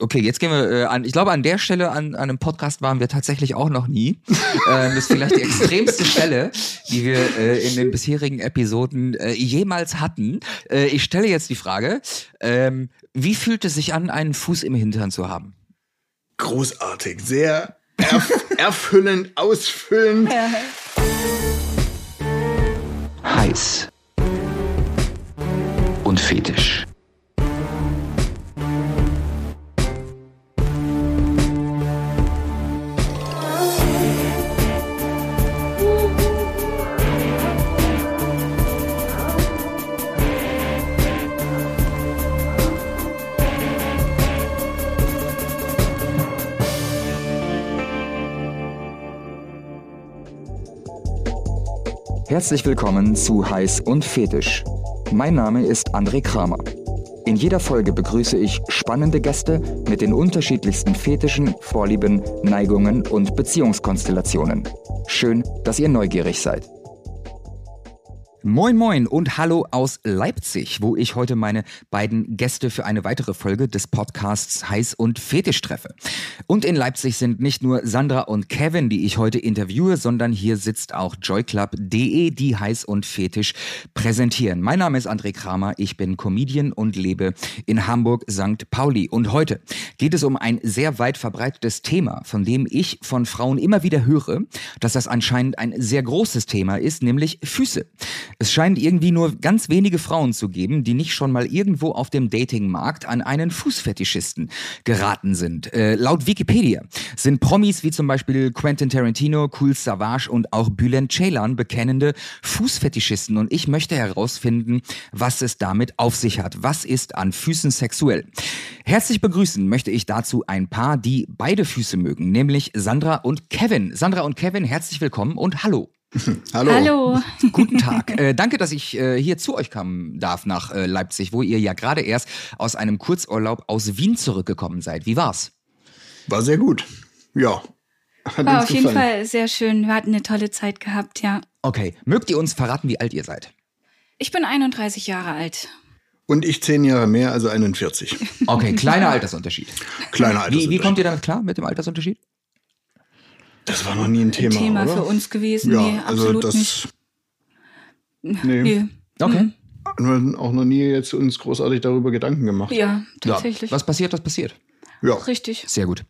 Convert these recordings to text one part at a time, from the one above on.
Okay, jetzt gehen wir äh, an. Ich glaube, an der Stelle an, an einem Podcast waren wir tatsächlich auch noch nie. ähm, das ist vielleicht die extremste Stelle, die wir äh, in den bisherigen Episoden äh, jemals hatten. Äh, ich stelle jetzt die Frage: ähm, Wie fühlt es sich an, einen Fuß im Hintern zu haben? Großartig, sehr erf erfüllend, ausfüllend. Heiß und fetisch. Herzlich willkommen zu Heiß und Fetisch. Mein Name ist André Kramer. In jeder Folge begrüße ich spannende Gäste mit den unterschiedlichsten Fetischen, Vorlieben, Neigungen und Beziehungskonstellationen. Schön, dass ihr neugierig seid. Moin moin und hallo aus Leipzig, wo ich heute meine beiden Gäste für eine weitere Folge des Podcasts Heiß und Fetisch treffe. Und in Leipzig sind nicht nur Sandra und Kevin, die ich heute interviewe, sondern hier sitzt auch joyclub.de, die Heiß und Fetisch präsentieren. Mein Name ist André Kramer, ich bin Comedian und lebe in Hamburg St. Pauli. Und heute geht es um ein sehr weit verbreitetes Thema, von dem ich von Frauen immer wieder höre, dass das anscheinend ein sehr großes Thema ist, nämlich Füße. Es scheint irgendwie nur ganz wenige Frauen zu geben, die nicht schon mal irgendwo auf dem Datingmarkt an einen Fußfetischisten geraten sind. Äh, laut Wikipedia sind Promis wie zum Beispiel Quentin Tarantino, Cool Savage und auch Bülent Ceylan bekennende Fußfetischisten. Und ich möchte herausfinden, was es damit auf sich hat. Was ist an Füßen sexuell? Herzlich begrüßen möchte ich dazu ein Paar, die beide Füße mögen, nämlich Sandra und Kevin. Sandra und Kevin, herzlich willkommen und hallo. Hallo. Hallo. Guten Tag. Äh, danke, dass ich äh, hier zu euch kommen darf nach äh, Leipzig, wo ihr ja gerade erst aus einem Kurzurlaub aus Wien zurückgekommen seid. Wie war's? War sehr gut. Ja. Hat War auf gefallen. jeden Fall sehr schön. Wir hatten eine tolle Zeit gehabt, ja. Okay. Mögt ihr uns verraten, wie alt ihr seid? Ich bin 31 Jahre alt. Und ich zehn Jahre mehr, also 41. Okay, kleiner Altersunterschied. Kleiner Altersunterschied. Wie, wie kommt ihr damit klar mit dem Altersunterschied? Das war noch nie ein Thema. Ein Thema oder? für uns gewesen. Ja, nee, also absolut das. nicht. Nee. nee. Okay. Wir auch noch nie jetzt uns großartig darüber Gedanken gemacht. Ja, tatsächlich. Ja. Was passiert, was passiert. Ja. Richtig. Sehr gut.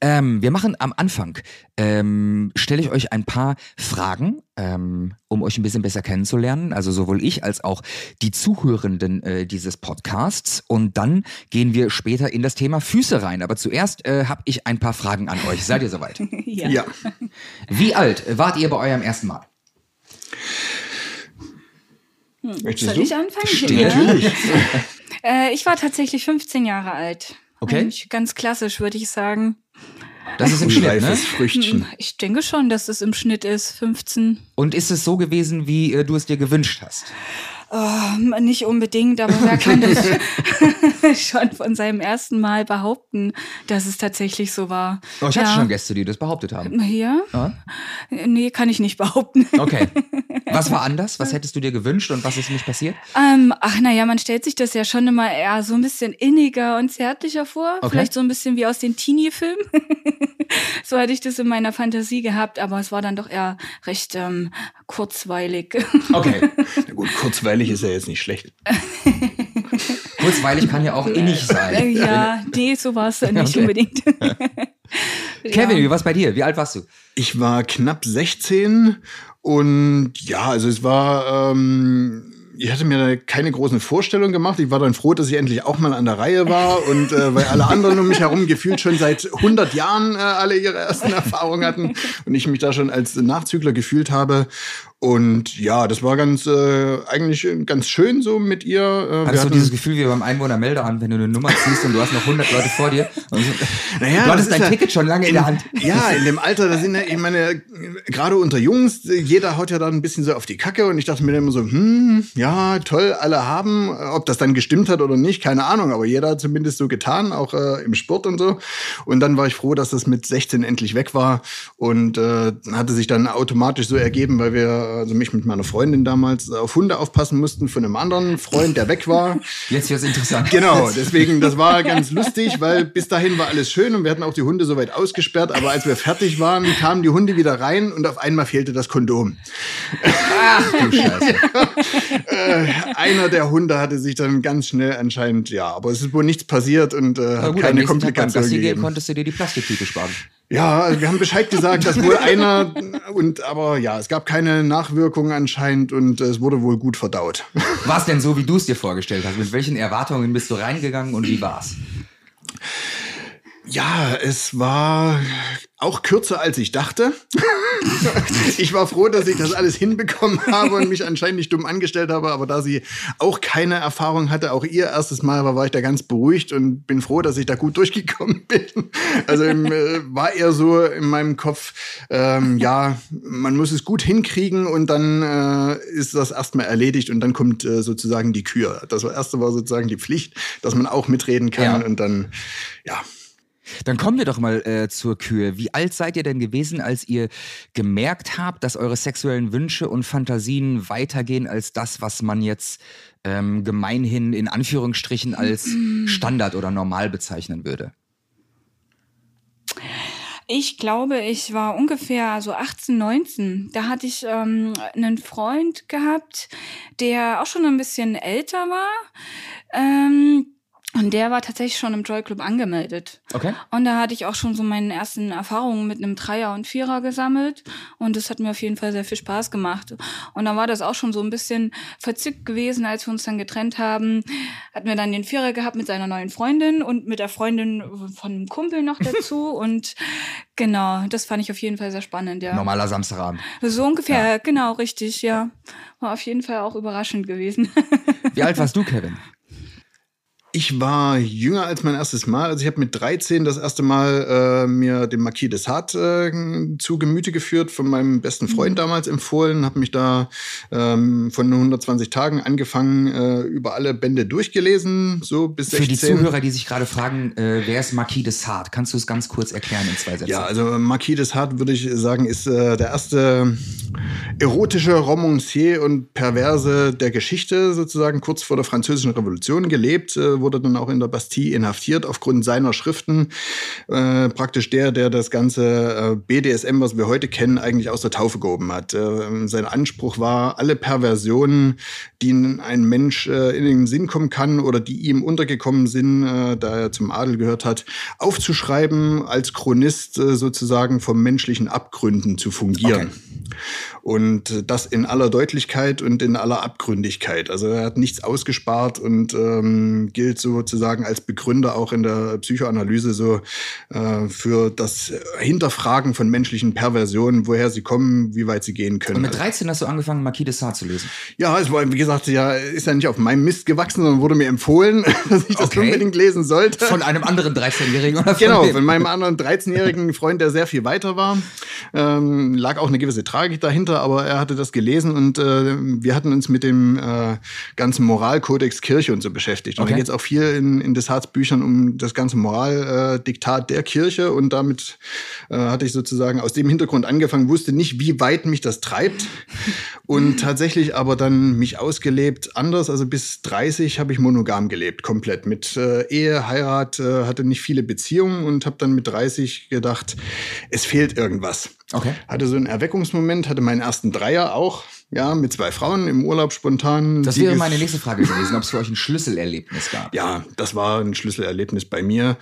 Ähm, wir machen am Anfang, ähm, stelle ich euch ein paar Fragen, ähm, um euch ein bisschen besser kennenzulernen. Also sowohl ich als auch die Zuhörenden äh, dieses Podcasts. Und dann gehen wir später in das Thema Füße rein. Aber zuerst äh, habe ich ein paar Fragen an euch. Seid ihr soweit? ja. ja. Wie alt wart ihr bei eurem ersten Mal? Hm. Soll du? ich anfangen? Stimmt. Ja. Natürlich. äh, ich war tatsächlich 15 Jahre alt. Okay. Ganz klassisch, würde ich sagen. Das ist im Schnitt, ne? Früchtchen. Ich denke schon, dass es im Schnitt ist, 15. Und ist es so gewesen, wie äh, du es dir gewünscht hast? Oh, nicht unbedingt, aber wer kann das schon von seinem ersten Mal behaupten, dass es tatsächlich so war? Oh, ich hatte schon Gäste, die das behauptet haben. Ja? Ja? Nee, kann ich nicht behaupten. Okay. Was war anders? Was hättest du dir gewünscht und was ist nicht passiert? Ähm, ach naja, man stellt sich das ja schon immer eher so ein bisschen inniger und zärtlicher vor. Okay. Vielleicht so ein bisschen wie aus den Teenie-Filmen. so hatte ich das in meiner Fantasie gehabt, aber es war dann doch eher recht ähm, kurzweilig. Okay. Na gut, kurzweilig ist ja jetzt nicht schlecht. Kurzweilig kann ja auch innig sein. ja, nee, so war es nicht Okay. unbedingt. Kevin, Ja. wie war's bei dir? Wie alt warst du? Ich war knapp 16 und ja, also es war, ähm, ich hatte mir da keine großen Vorstellungen gemacht. Ich war dann froh, dass ich endlich auch mal an der Reihe war und äh, weil alle anderen um mich herum gefühlt schon seit 100 Jahren äh, alle ihre ersten Erfahrungen hatten und ich mich da schon als Nachzügler gefühlt habe. Und ja, das war ganz äh, eigentlich ganz schön so mit ihr. Äh, Hattest du dieses Gefühl wie beim Einwohnermeldeamt, wenn du eine Nummer ziehst und du hast noch 100 Leute vor dir? Und Naja, du das hattest dein ja- Ticket schon lange in, der Hand. Ja, in dem Alter, da sind ja, ich meine, gerade unter Jungs, jeder haut ja dann ein bisschen so auf die Kacke und ich dachte mir dann immer so, hm, ja, toll, alle haben, ob das dann gestimmt hat oder nicht, keine Ahnung, aber jeder hat zumindest so getan, auch äh, im Sport und so. Und dann war ich froh, dass das mit 16 endlich weg war und äh, hatte sich dann automatisch so ergeben, weil wir also mich mit meiner Freundin damals auf Hunde aufpassen mussten von einem anderen Freund, der weg war. Jetzt wird's interessant. Genau, deswegen, das war ganz lustig, weil bis dahin war alles schön und wir hatten auch die Hunde soweit ausgesperrt, aber als wir fertig waren, kamen die Hunde wieder rein und auf einmal fehlte das Kondom. Ach du Scheiße. äh, einer der Hunde hatte sich dann ganz schnell anscheinend, ja, aber es ist wohl nichts passiert und äh, hat gut, keine am nächsten Tag beim Komplikation Gassi gehen gegeben. konntest du dir die Plastiktüte sparen. Ja, also wir haben Bescheid gesagt, dass wohl einer und aber ja, es gab keine Nachwirkungen anscheinend und es wurde wohl gut verdaut. War es denn so, wie du es dir vorgestellt hast? Mit welchen Erwartungen bist du reingegangen und wie war's? Ja, es war auch kürzer als ich dachte. ich war froh, dass ich das alles hinbekommen habe und mich anscheinend nicht dumm angestellt habe, aber da sie auch keine Erfahrung hatte, auch ihr erstes Mal war, war ich da ganz beruhigt und bin froh, dass ich da gut durchgekommen bin. Also im, äh, war eher so in meinem Kopf, ähm, ja, man muss es gut hinkriegen und dann äh, ist das erstmal erledigt und dann kommt äh, sozusagen die Kür. Das erste war sozusagen die Pflicht, dass man auch mitreden kann Ja. und dann, ja, Dann kommen wir doch mal äh, zur Kühe. Wie alt seid ihr denn gewesen, als ihr gemerkt habt, dass eure sexuellen Wünsche und Fantasien weitergehen als das, was man jetzt ähm, gemeinhin in Anführungsstrichen als Standard oder normal bezeichnen würde? Ich glaube, ich war ungefähr so 18, 19. Da hatte ich ähm, einen Freund gehabt, der auch schon ein bisschen älter war. Ähm, und der war tatsächlich schon im Joy Club angemeldet. Okay. Und da hatte ich auch schon so meine ersten Erfahrungen mit einem Dreier und Vierer gesammelt. Und das hat mir auf jeden Fall sehr viel Spaß gemacht. Und dann war das auch schon so ein bisschen verzückt gewesen, als wir uns dann getrennt haben. Hatten wir dann den Vierer gehabt mit seiner neuen Freundin und mit der Freundin von einem Kumpel noch dazu. und genau, das fand ich auf jeden Fall sehr spannend, ja. Normaler Samstagabend. So ungefähr, genau, richtig, ja. War auf jeden Fall auch überraschend gewesen. Wie alt warst du, Kevin? Ich war jünger als mein erstes Mal. Also ich habe mit 13 das erste Mal äh, mir den Marquis de Sade äh, zu Gemüte geführt, von meinem besten Freund damals empfohlen, habe mich da ähm, von 120 Tagen angefangen, äh, über alle Bände durchgelesen, so bis Für 16. die Zuhörer, die sich gerade fragen, äh, wer ist Marquis de Sade? Kannst du es ganz kurz erklären in zwei Sätzen? Ja, also Marquis de Sade, würde ich sagen, ist äh, der erste erotische Romancier und Perverse der Geschichte, sozusagen kurz vor der Französischen Revolution gelebt, äh, wurde dann auch in der Bastille inhaftiert aufgrund seiner Schriften. Äh, praktisch der, der das ganze äh, BDSM, was wir heute kennen, eigentlich aus der Taufe gehoben hat. Äh, sein Anspruch war, alle Perversionen, die ein Mensch äh, in den Sinn kommen kann oder die ihm untergekommen sind, äh, da er zum Adel gehört hat, aufzuschreiben, als Chronist äh, sozusagen vom menschlichen Abgründen zu fungieren. Und äh, das in aller Deutlichkeit und in aller Abgründigkeit. Also er hat nichts ausgespart und ähm, gilt sozusagen als Begründer auch in der Psychoanalyse so äh, für das Hinterfragen von menschlichen Perversionen, woher sie kommen, wie weit sie gehen können. Und mit 13 hast du angefangen, Marquis de Sade zu lesen. Ja, es war, wie gesagt, ja, ist ja nicht auf meinem Mist gewachsen, sondern wurde mir empfohlen, dass ich das Okay. unbedingt lesen sollte. Von einem anderen 13-Jährigen oder von Genau, von meinem anderen 13-jährigen Freund, der sehr viel weiter war. Ähm, lag auch eine gewisse Tragik dahinter, aber er hatte das gelesen und äh, wir hatten uns mit dem äh, ganzen Moralkodex Kirche und so beschäftigt. Und Okay. da geht es auch viel in, in Desarts Büchern um das ganze Moraldiktat äh, der Kirche und damit äh, hatte ich sozusagen aus dem Hintergrund angefangen, wusste nicht, wie weit mich das treibt und tatsächlich aber dann mich ausgelebt anders. Also bis 30 habe ich monogam gelebt, komplett mit äh, Ehe, Heirat, äh, hatte nicht viele Beziehungen und habe dann mit 30 gedacht, es fehlt irgendwas. Okay. Hatte so einen Erweckungsmoment, hatte meinen ersten Dreier auch, ja, mit zwei Frauen im Urlaub spontan. Das wäre meine nächste Frage gewesen, ob es für euch ein Schlüsselerlebnis gab. ja, das war ein Schlüsselerlebnis bei mir.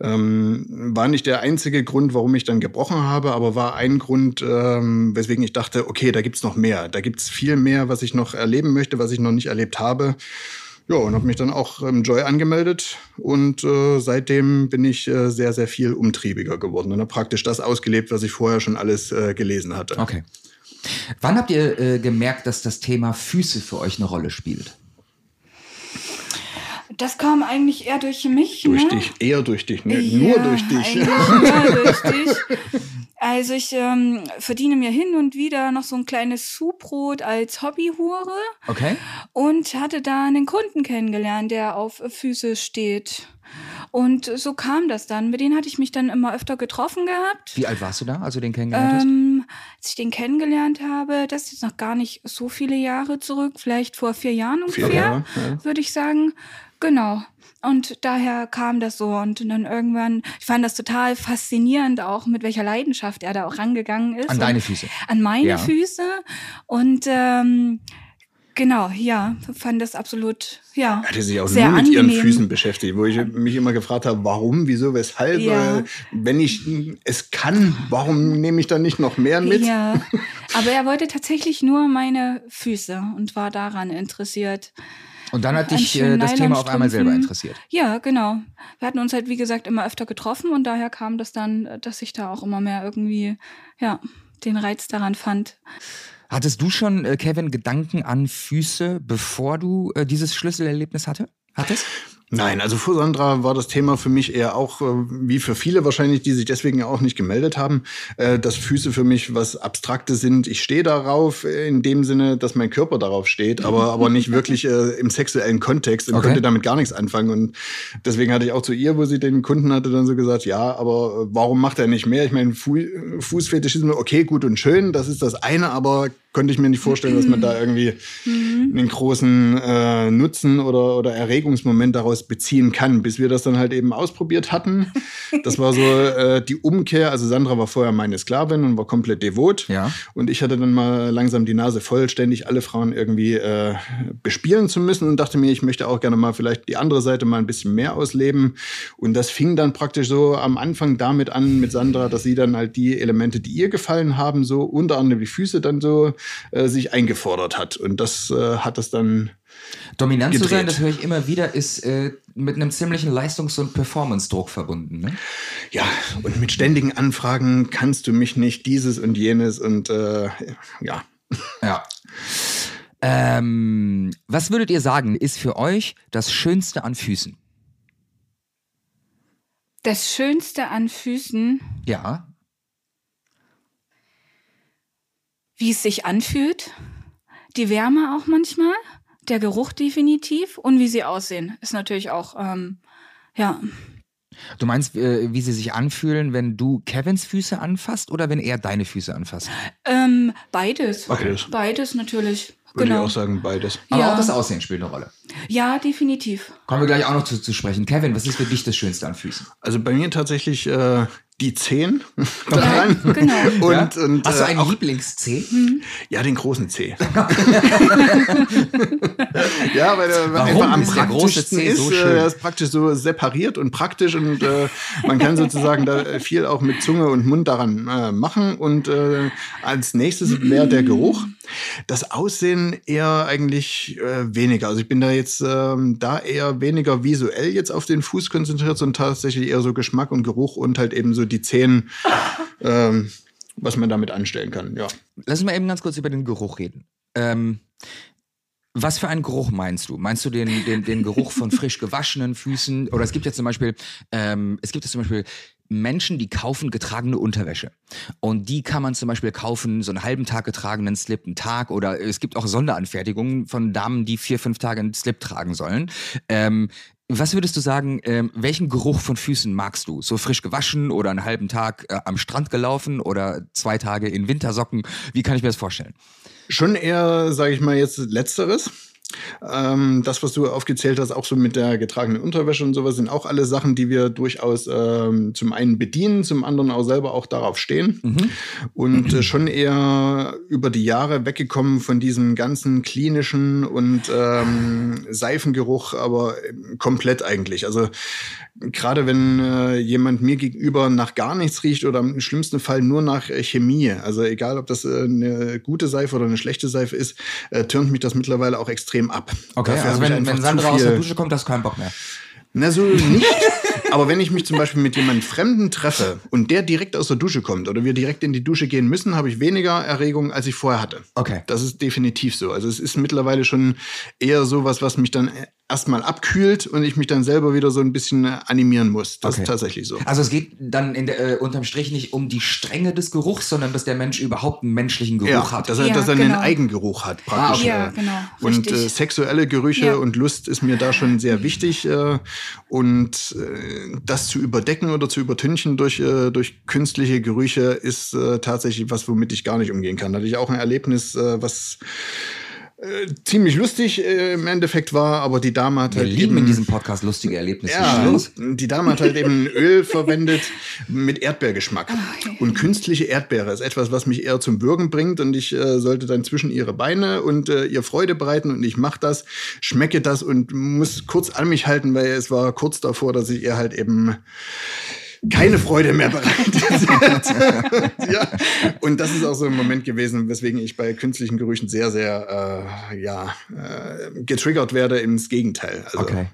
Ähm, war nicht der einzige Grund, warum ich dann gebrochen habe, aber war ein Grund, ähm, weswegen ich dachte, okay, da gibt's noch mehr. Da gibt's viel mehr, was ich noch erleben möchte, was ich noch nicht erlebt habe. Ja, und habe mich dann auch im Joy angemeldet und äh, seitdem bin ich äh, sehr, sehr viel umtriebiger geworden und habe praktisch das ausgelebt, was ich vorher schon alles äh, gelesen hatte. Okay. Wann habt ihr äh, gemerkt, dass das Thema Füße für euch eine Rolle spielt? Das kam eigentlich eher durch mich. Durch ne? dich, eher durch dich, ne? Ja, nur durch dich. Nur durch dich. Also ich ähm, verdiene mir hin und wieder noch so ein kleines Zubrot als Hobbyhure Okay. und hatte da einen Kunden kennengelernt, der auf Füße steht. Und so kam das dann. Mit denen hatte ich mich dann immer öfter getroffen gehabt. Wie alt warst du da, als du den kennengelernt Ähm, als ich den kennengelernt habe, das ist jetzt noch gar nicht so viele Jahre zurück, vielleicht vor vier Jahren ungefähr, Jahre, ja. würde ich sagen. Genau. Und daher kam das so. Und dann irgendwann, ich fand das total faszinierend, auch mit welcher Leidenschaft er da auch rangegangen ist. An deine Füße. An meine Ja. Füße. Und ähm, genau, ja, fand das absolut, ja. Hat er sich auch sehr nur mit ihren angenehm. Füßen beschäftigt, wo ich mich immer gefragt habe, warum, wieso, weshalb. Ja. Äh, Wenn ich es kann, warum nehme ich dann nicht noch mehr mit? Ja, aber er wollte tatsächlich nur meine Füße und war daran interessiert. Und dann hat dich äh, das Thema auf einmal selber interessiert. Ja, genau. Wir hatten uns halt, wie gesagt, immer öfter getroffen und daher kam das dann, dass ich da auch immer mehr irgendwie, ja, den Reiz daran fand. Hattest du schon, äh, Kevin, Gedanken an Füße, bevor du äh, dieses Schlüsselerlebnis hatte? hattest? Nein, also vor Sandra war das Thema für mich eher auch, äh, wie für viele wahrscheinlich, die sich deswegen auch nicht gemeldet haben, äh, dass Füße für mich was Abstraktes sind. Ich stehe darauf in dem Sinne, dass mein Körper darauf steht, aber, aber nicht wirklich äh, im sexuellen Kontext und Okay. konnte damit gar nichts anfangen. Und deswegen hatte ich auch zu ihr, wo sie den Kunden hatte, dann so gesagt, ja, aber warum macht er nicht mehr? Ich meine, Fu Fußfetischismus, okay, gut und schön, das ist das eine, aber konnte ich mir nicht vorstellen, dass man da irgendwie einen großen äh, Nutzen oder, oder Erregungsmoment daraus beziehen kann, bis wir das dann halt eben ausprobiert hatten. Das war so äh, die Umkehr. Also Sandra war vorher meine Sklavin und war komplett devot. Ja. Und ich hatte dann mal langsam die Nase voll, ständig alle Frauen irgendwie äh, bespielen zu müssen und dachte mir, ich möchte auch gerne mal vielleicht die andere Seite mal ein bisschen mehr ausleben. Und das fing dann praktisch so am Anfang damit an mit Sandra, dass sie dann halt die Elemente, die ihr gefallen haben, so unter anderem die Füße dann so äh, sich eingefordert hat. Und das äh, hat es dann Dominant zu sein, Gedreht. das höre ich immer wieder, ist äh, mit einem ziemlichen Leistungs- und Performance-Druck verbunden. Ne? Ja, und mit ständigen Anfragen kannst du mich nicht dieses und jenes und äh, ja. Ja. Ähm, was würdet ihr sagen, ist für euch das Schönste an Füßen? Das Schönste an Füßen, Ja. Wie es sich anfühlt, die Wärme auch manchmal, der Geruch definitiv und wie sie aussehen, ist natürlich auch, ähm, ja, Du meinst, äh, wie sie sich anfühlen, wenn du Kevins Füße anfasst oder wenn er deine Füße anfasst? ähm, beides. Beides. Beides natürlich. Würde genau. ich auch sagen, beides. Aber Ja. auch das Aussehen spielt eine Rolle. Ja, definitiv. Kommen wir gleich auch noch zu, zu sprechen. Kevin, was ist für dich das Schönste an Füßen? Also bei mir tatsächlich äh, die Zehen. Ja, genau. Und, ja? und Hast du äh, einen Lieblingszeh? ja, den großen C. ja, weil der Warum einfach am praktischsten ist. so äh, schön? Er ist praktisch so separiert und praktisch und äh, man kann sozusagen da viel auch mit Zunge und Mund daran äh, machen. Und äh, als nächstes wäre der Geruch. Das Aussehen eher eigentlich äh, weniger. Also ich bin da jetzt ähm, da eher weniger visuell jetzt auf den Fuß konzentriert, sondern tatsächlich eher so Geschmack und Geruch und halt eben so die Zehen, ähm, was man damit anstellen kann. Ja. Lass uns mal eben ganz kurz über den Geruch reden. Ähm, was für einen Geruch meinst du? Meinst du den, den, den Geruch von frisch gewaschenen Füßen? Oder es gibt ja zum Beispiel, ähm, es gibt ja zum Beispiel Menschen, die kaufen getragene Unterwäsche. Und die kann man zum Beispiel kaufen, so einen halben Tag getragenen Slip, einen Tag. Oder es gibt auch Sonderanfertigungen von Damen, die vier, fünf Tage einen Slip tragen sollen. Ähm, was würdest du sagen, ähm, welchen Geruch von Füßen magst du? So frisch gewaschen oder einen halben Tag äh, am Strand gelaufen oder zwei Tage in Wintersocken? Wie kann ich mir das vorstellen? Schon eher, sage ich mal, jetzt Letzteres. Ähm, das, was du aufgezählt hast, auch so mit der getragenen Unterwäsche und sowas, sind auch alle Sachen, die wir durchaus ähm, zum einen bedienen, zum anderen auch selber auch darauf stehen. Und äh, schon eher über die Jahre weggekommen von diesem ganzen klinischen und ähm, Seifengeruch, aber ähm, komplett eigentlich. Also gerade wenn äh, jemand mir gegenüber nach gar nichts riecht oder im schlimmsten Fall nur nach äh, Chemie, also egal ob das äh, eine gute Seife oder eine schlechte Seife ist, äh, turnt mich das mittlerweile auch extrem ab. Okay, Dafür also wenn, wenn Sandra aus der Dusche kommt, hast du keinen Bock mehr. na, so nicht. Aber wenn ich mich zum Beispiel mit jemandem Fremden treffe und der direkt aus der Dusche kommt oder wir direkt in die Dusche gehen müssen, habe ich weniger Erregung, als ich vorher hatte. Okay. Das ist definitiv so. Also es ist mittlerweile schon eher sowas, was mich dann erstmal abkühlt und ich mich dann selber wieder so ein bisschen äh, animieren muss. Das Okay. ist tatsächlich so. Also es geht dann in der, äh, unterm Strich nicht um die Strenge des Geruchs, sondern dass der Mensch überhaupt einen menschlichen Geruch Ja, hat. dass er, Ja, dass er einen genau. Eigengeruch hat, praktisch. Ja, äh, genau. Und äh, sexuelle Gerüche Ja. und Lust ist mir da schon sehr wichtig. Äh, und äh, das zu überdecken oder zu übertünchen durch, äh, durch künstliche Gerüche ist äh, tatsächlich was, womit ich gar nicht umgehen kann. Da hatte ich auch ein Erlebnis, äh, was äh, ziemlich lustig äh, im Endeffekt war, aber die Dame hat Wir halt lieben eben, in diesem Podcast lustige Erlebnisse. ja, die Dame hat halt eben Öl verwendet mit Erdbeergeschmack. okay. Und künstliche Erdbeere ist etwas, was mich eher zum Würgen bringt und ich äh, sollte dann zwischen ihre Beine und äh, ihr Freude bereiten und ich mache das, schmecke das und muss kurz an mich halten, weil es war kurz davor, dass ich ihr halt eben keine Freude mehr bereitet ja. Und das ist auch so ein Moment gewesen, weswegen ich bei künstlichen Gerüchen sehr, sehr äh, ja, äh, getriggert werde ins Gegenteil. Also, Okay.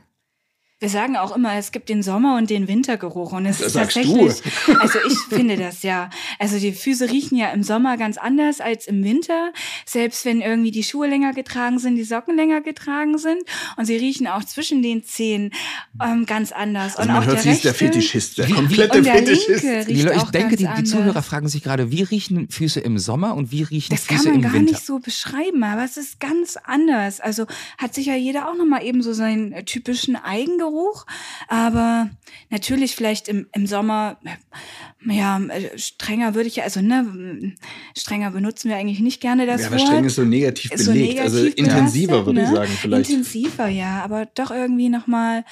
Wir sagen auch immer, es gibt den Sommer- und den Wintergeruch. Und es Das ist sagst tatsächlich, also ich finde das ja. Also die Füße riechen ja im Sommer ganz anders als im Winter. Selbst wenn irgendwie die Schuhe länger getragen sind, die Socken länger getragen sind. Und sie riechen auch zwischen den Zehen ähm, ganz anders. Also und man auch hört, der sie ist der Fetischist, der komplette Und der Fetischist. ich auch denke, ganz die, die. Zuhörer fragen sich gerade, wie riechen Füße im Sommer und wie riechen Das kann Füße man im gar Winter? nicht so beschreiben, aber es ist ganz anders. Also hat sicher jeder auch nochmal eben so seinen typischen Eigengeruch. Aber natürlich vielleicht im, im Sommer, äh, ja, äh, strenger würde ich ja, also ne, strenger benutzen wir eigentlich nicht gerne das Ja, aber Wort. streng ist so negativ So belegt. also negativ intensiver, belastet, würde ich ne? sagen, vielleicht. Intensiver, ja, aber doch irgendwie nochmal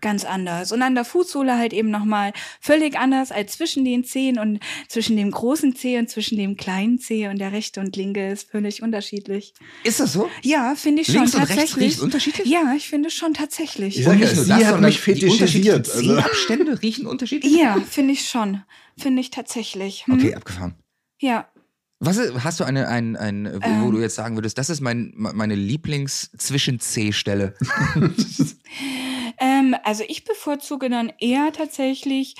ganz anders. Und an der Fußsohle halt eben nochmal völlig anders als zwischen den Zehen und zwischen dem großen Zeh und zwischen dem kleinen Zeh und der rechte und linke ist völlig unterschiedlich. Ist das so? Ja, finde ich schon Links und rechts tatsächlich. riecht unterschiedlich? Ja, ich finde schon tatsächlich. Ich sag Und ja, nicht nur sie das, hat mich die fetischisiert. Also, Zehabstände riechen unterschiedlich? Ja, finde ich schon. Finde ich tatsächlich. Hm? Okay, abgefahren. Ja. Was ist, hast du eine, ein, ein, wo, Ähm. wo du jetzt sagen würdest, das ist mein, meine Lieblings-Zwischen-C-Stelle? Ähm, also ich bevorzuge dann eher tatsächlich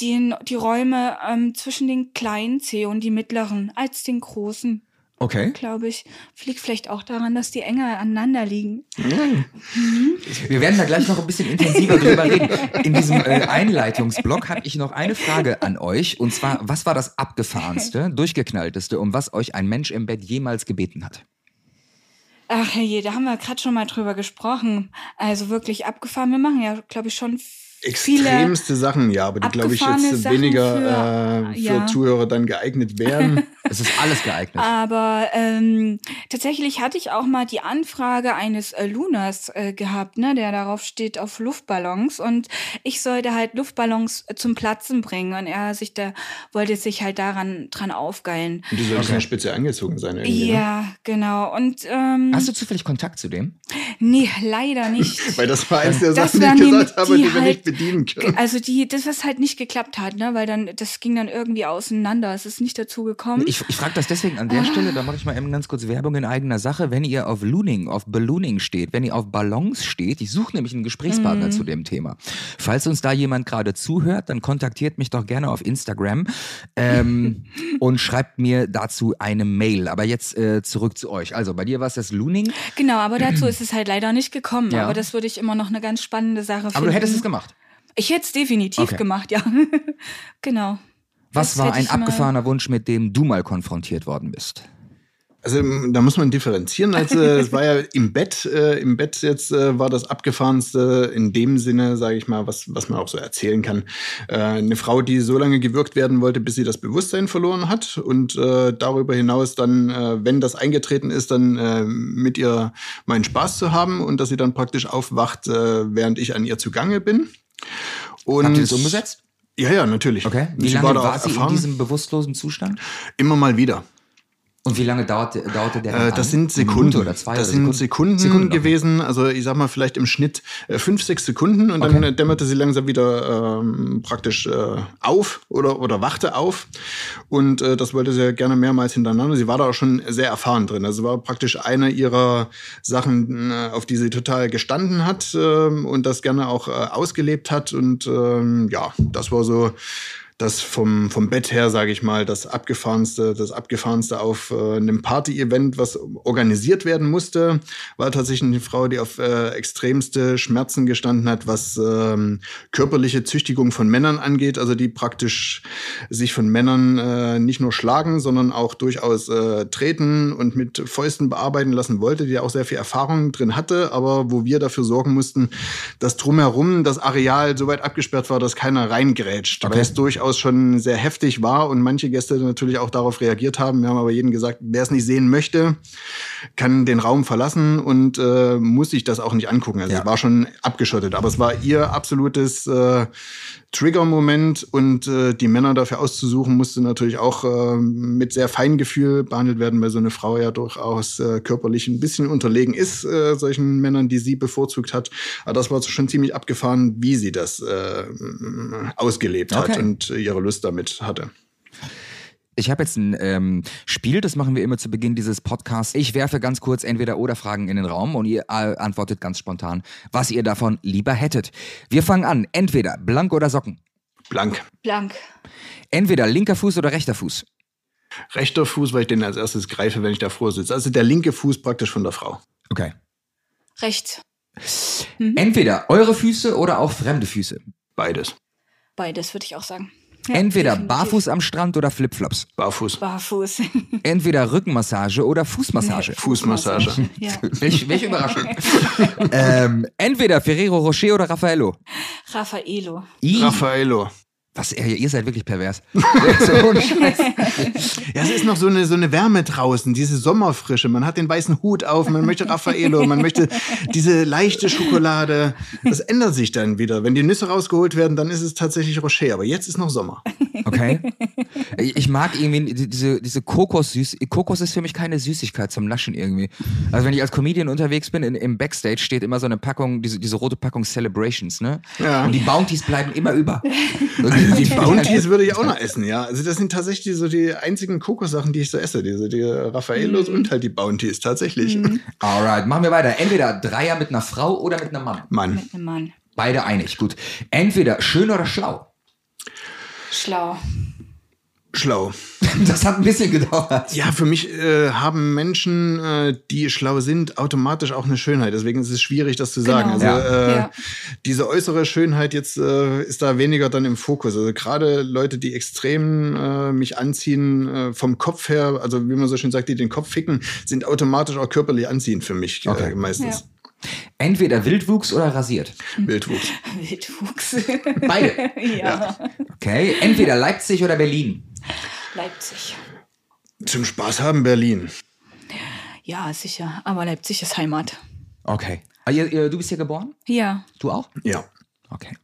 den, die Räume ähm, zwischen den kleinen Zeh und die mittleren als den großen, Okay. glaube ich. Liegt vielleicht auch daran, dass die enger aneinander liegen. Wir werden da gleich noch ein bisschen intensiver drüber reden. In diesem äh, Einleitungsblock habe ich noch eine Frage an euch. Und zwar, was war das abgefahrenste, durchgeknallteste, um was euch ein Mensch im Bett jemals gebeten hat? Ach herrje, da haben wir gerade schon mal drüber gesprochen. Also wirklich abgefahren. Wir machen ja, glaube ich, schon viele Extremste Sachen, ja, aber die, glaube ich, jetzt Sachen weniger für- äh, für ja. Zuhörer dann geeignet wären. Es ist alles geeignet. Aber ähm, tatsächlich hatte ich auch mal die Anfrage eines äh, Lunas äh, gehabt, ne, der darauf steht auf Luftballons und ich sollte halt Luftballons äh, zum Platzen bringen und er sich da wollte sich halt daran dran aufgeilen. Und die sollten Okay. ja spitze angezogen sein irgendwie. Ne? Ja, genau. Und ähm, Hast du zufällig Kontakt zu dem? nee, leider nicht. Weil das war eins der Das Sachen, die ich die- gesagt habe, die die wir halt- nicht bedienen können. Also die, das was halt nicht geklappt hat, ne, weil dann das ging dann irgendwie auseinander. Es ist nicht dazu gekommen. Ich, ich frage das deswegen an der Stelle, da mache ich mal eben ganz kurz Werbung in eigener Sache. Wenn ihr auf Looning, auf Ballooning steht, wenn ihr auf Ballons steht, ich suche nämlich einen Gesprächspartner zu dem Thema. Falls uns da jemand gerade zuhört, dann kontaktiert mich doch gerne auf Instagram ähm, und schreibt mir dazu eine Mail. Aber jetzt äh, zurück zu euch. Also bei dir war es das Looning, genau, aber dazu ist es halt leider nicht gekommen. Ja. Aber das würde ich immer noch eine ganz spannende Sache finden. aber du hättest es gemacht. Ich hätte es definitiv Okay. gemacht, ja. genau. Was Das war ein abgefahrener Wunsch, mit dem du mal konfrontiert worden bist? Also da muss man differenzieren. Also es war ja im Bett, äh, im Bett jetzt äh, war das abgefahrenste in dem Sinne, sage ich mal, was was man auch so erzählen kann. Äh, eine Frau, die so lange gewürgt werden wollte, bis sie das Bewusstsein verloren hat und äh, darüber hinaus dann, äh, wenn das eingetreten ist, dann äh, mit ihr meinen Spaß zu haben und dass sie dann praktisch aufwacht, äh, während ich an ihr zugange bin. Und Habt ihr das umgesetzt? Ja, ja, natürlich. Okay. Wie Sie lange war, auch sie in diesem bewusstlosen Zustand? Immer mal wieder. Und wie lange dauerte, dauerte der dann Äh, das sind Sekunden. Oder zwei das oder sind Sekunden, Sekunden okay. gewesen. Also ich sag mal vielleicht im Schnitt äh, fünf, sechs Sekunden und dann Okay. äh, dämmerte sie langsam wieder ähm, praktisch äh, auf oder, oder wachte auf. Und äh, das wollte sie ja gerne mehrmals hintereinander. Sie war da auch schon sehr erfahren drin. Also war praktisch eine ihrer Sachen, äh, auf die sie total gestanden hat ähm, und das gerne auch äh, ausgelebt hat. Und ähm, ja, das war so das vom, vom Bett her, sage ich mal, das abgefahrenste, das abgefahrenste auf äh, einem Party-Event, was organisiert werden musste, war tatsächlich eine Frau, die auf äh, extremste Schmerzen gestanden hat, was ähm, körperliche Züchtigung von Männern angeht, also die praktisch sich von Männern äh, nicht nur schlagen, sondern auch durchaus äh, treten und mit Fäusten bearbeiten lassen wollte, die auch sehr viel Erfahrung drin hatte, aber wo wir dafür sorgen mussten, dass drumherum das Areal so weit abgesperrt war, dass keiner reingrätscht, okay. es durchaus durchaus schon sehr heftig war und manche Gäste natürlich auch darauf reagiert haben. Wir haben aber jedem gesagt, wer es nicht sehen möchte, kann den Raum verlassen und äh, muss sich das auch nicht angucken. Also ja. es war schon abgeschottet, aber es war ihr absolutes äh, Trigger-Moment und äh, die Männer dafür auszusuchen, musste natürlich auch äh, mit sehr Feingefühl behandelt werden, weil so eine Frau ja durchaus äh, körperlich ein bisschen unterlegen ist, äh, solchen Männern, die sie bevorzugt hat. Aber das war schon ziemlich abgefahren, wie sie das äh, ausgelebt okay. hat und ihre Lust damit hatte. Ich habe jetzt ein ähm, Spiel, das machen wir immer zu Beginn dieses Podcasts. Ich werfe ganz kurz entweder oder Fragen in den Raum und ihr äh, antwortet ganz spontan, was ihr davon lieber hättet. Wir fangen an. Entweder blank oder Socken. Blank. Blank. Entweder linker Fuß oder rechter Fuß. Rechter Fuß, weil ich den als erstes greife, wenn ich davor sitze. Also der linke Fuß praktisch von der Frau. Okay. Rechts. Mhm. Entweder eure Füße oder auch fremde Füße. Beides. Beides würde ich auch sagen. Ja, Entweder definitiv. barfuß am Strand oder Flipflops. Barfuß. Barfuß. Entweder Rückenmassage oder Fußmassage. Nee, Fußmassage. Ja. welche, welche Überraschung. ähm, entweder Ferrero Rocher oder Raffaello. Raffaello. I Raffaello. Was, ihr seid wirklich pervers. ja, es ist noch so eine, so eine Wärme draußen, diese Sommerfrische. Man hat den weißen Hut auf, man möchte Raffaello, man möchte diese leichte Schokolade. Das ändert sich dann wieder. Wenn die Nüsse rausgeholt werden, dann ist es tatsächlich Rocher. Aber jetzt ist noch Sommer. Okay. Ich mag irgendwie diese, diese Kokos-Süß. Kokos ist für mich keine Süßigkeit zum Naschen irgendwie. Also wenn ich als Comedian unterwegs bin, in, im Backstage steht immer so eine Packung, diese, diese rote Packung Celebrations, ne? Ja. Und die Bounties bleiben immer über. die Bounties würde ich auch noch essen, ja. Also das sind tatsächlich so die einzigen Kokossachen, die ich so esse. Diese die Raffaellos mm. und halt die Bounties, tatsächlich. Mm. Alright, machen wir weiter. Entweder Dreier mit einer Frau oder mit einem Mann. Mann. Mit einem Mann. Beide einig, gut. Entweder schön oder schlau. Schlau. Schlau. Das hat ein bisschen gedauert. Ja, für mich äh, haben Menschen, äh, die schlau sind, automatisch auch eine Schönheit. Deswegen ist es schwierig, das zu sagen. Genau. Also ja. Äh, ja. diese äußere Schönheit jetzt äh, ist da weniger dann im Fokus. Also gerade Leute, die extrem äh, mich anziehen äh, vom Kopf her, also wie man so schön sagt, die den Kopf ficken, sind automatisch auch körperlich anziehend für mich okay. meistens. Ja. Entweder Wildwuchs oder rasiert. Wildwuchs. Wildwuchs. Beide. ja. ja. Okay. Entweder Leipzig oder Berlin. Leipzig. Zum Spaß haben Berlin. Ja, sicher. Aber Leipzig ist Heimat. Okay. Ah, du bist hier geboren? Ja. Du auch? Ja. Okay.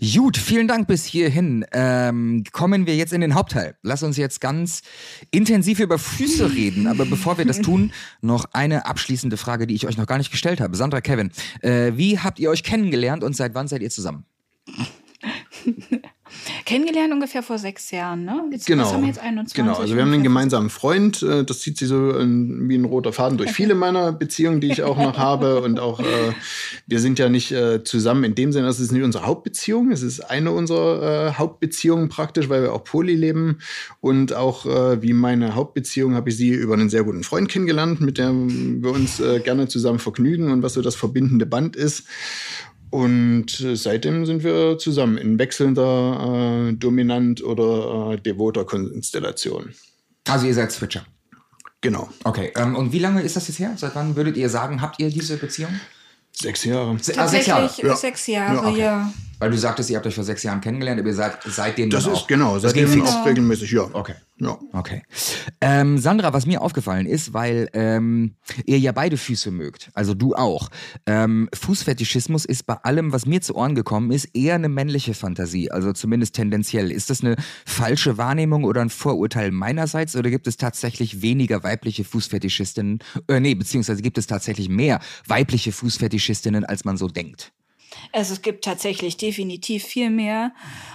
Gut, vielen Dank bis hierhin. Ähm, kommen wir jetzt in den Hauptteil. Lass uns jetzt ganz intensiv über Füße reden. Aber bevor wir das tun, noch eine abschließende Frage, die ich euch noch gar nicht gestellt habe. Sandra, Kevin, äh, wie habt ihr euch kennengelernt und seit wann seid ihr zusammen? Kennengelernt ungefähr vor sechs Jahren, ne? Jetzt, genau. haben wir jetzt 21, genau, also wir haben einen gemeinsamen Freund, äh, das zieht sich so wie ein roter Faden durch viele meiner Beziehungen, die ich auch noch habe. Und auch, äh, wir sind ja nicht äh, zusammen in dem Sinne, das ist nicht unsere Hauptbeziehung, es ist eine unserer äh, Hauptbeziehungen praktisch, weil wir auch poly leben. Und auch äh, wie meine Hauptbeziehung habe ich sie über einen sehr guten Freund kennengelernt, mit dem wir uns äh, gerne zusammen vergnügen und was so das verbindende Band ist. Und äh, seitdem sind wir zusammen in wechselnder äh, dominant oder äh, devoter Konstellation. Also ihr seid Switcher. Genau. Okay. Ähm, und wie lange ist das jetzt her? Seit wann würdet ihr sagen, habt ihr diese Beziehung? Sechs Jahre. Tatsächlich ah, sechs Jahre, ja. sechs Jahre ja. Okay. ja. Weil du sagtest, ihr habt euch vor sechs Jahren kennengelernt, aber ihr seid seitdem Das ist auch, genau, seitdem auch regelmäßig, ja. Okay. Ja. Okay. Ähm, Sandra, was mir aufgefallen ist, weil ähm, ihr ja beide Füße mögt, also du auch. Ähm, Fußfetischismus ist bei allem, was mir zu Ohren gekommen ist, eher eine männliche Fantasie, also zumindest tendenziell. Ist das eine falsche Wahrnehmung oder ein Vorurteil meinerseits oder gibt es tatsächlich weniger weibliche Fußfetischistinnen? Äh, nee, beziehungsweise gibt es tatsächlich mehr weibliche Fußfetischistinnen, als man so denkt? Also es gibt tatsächlich definitiv viel mehr.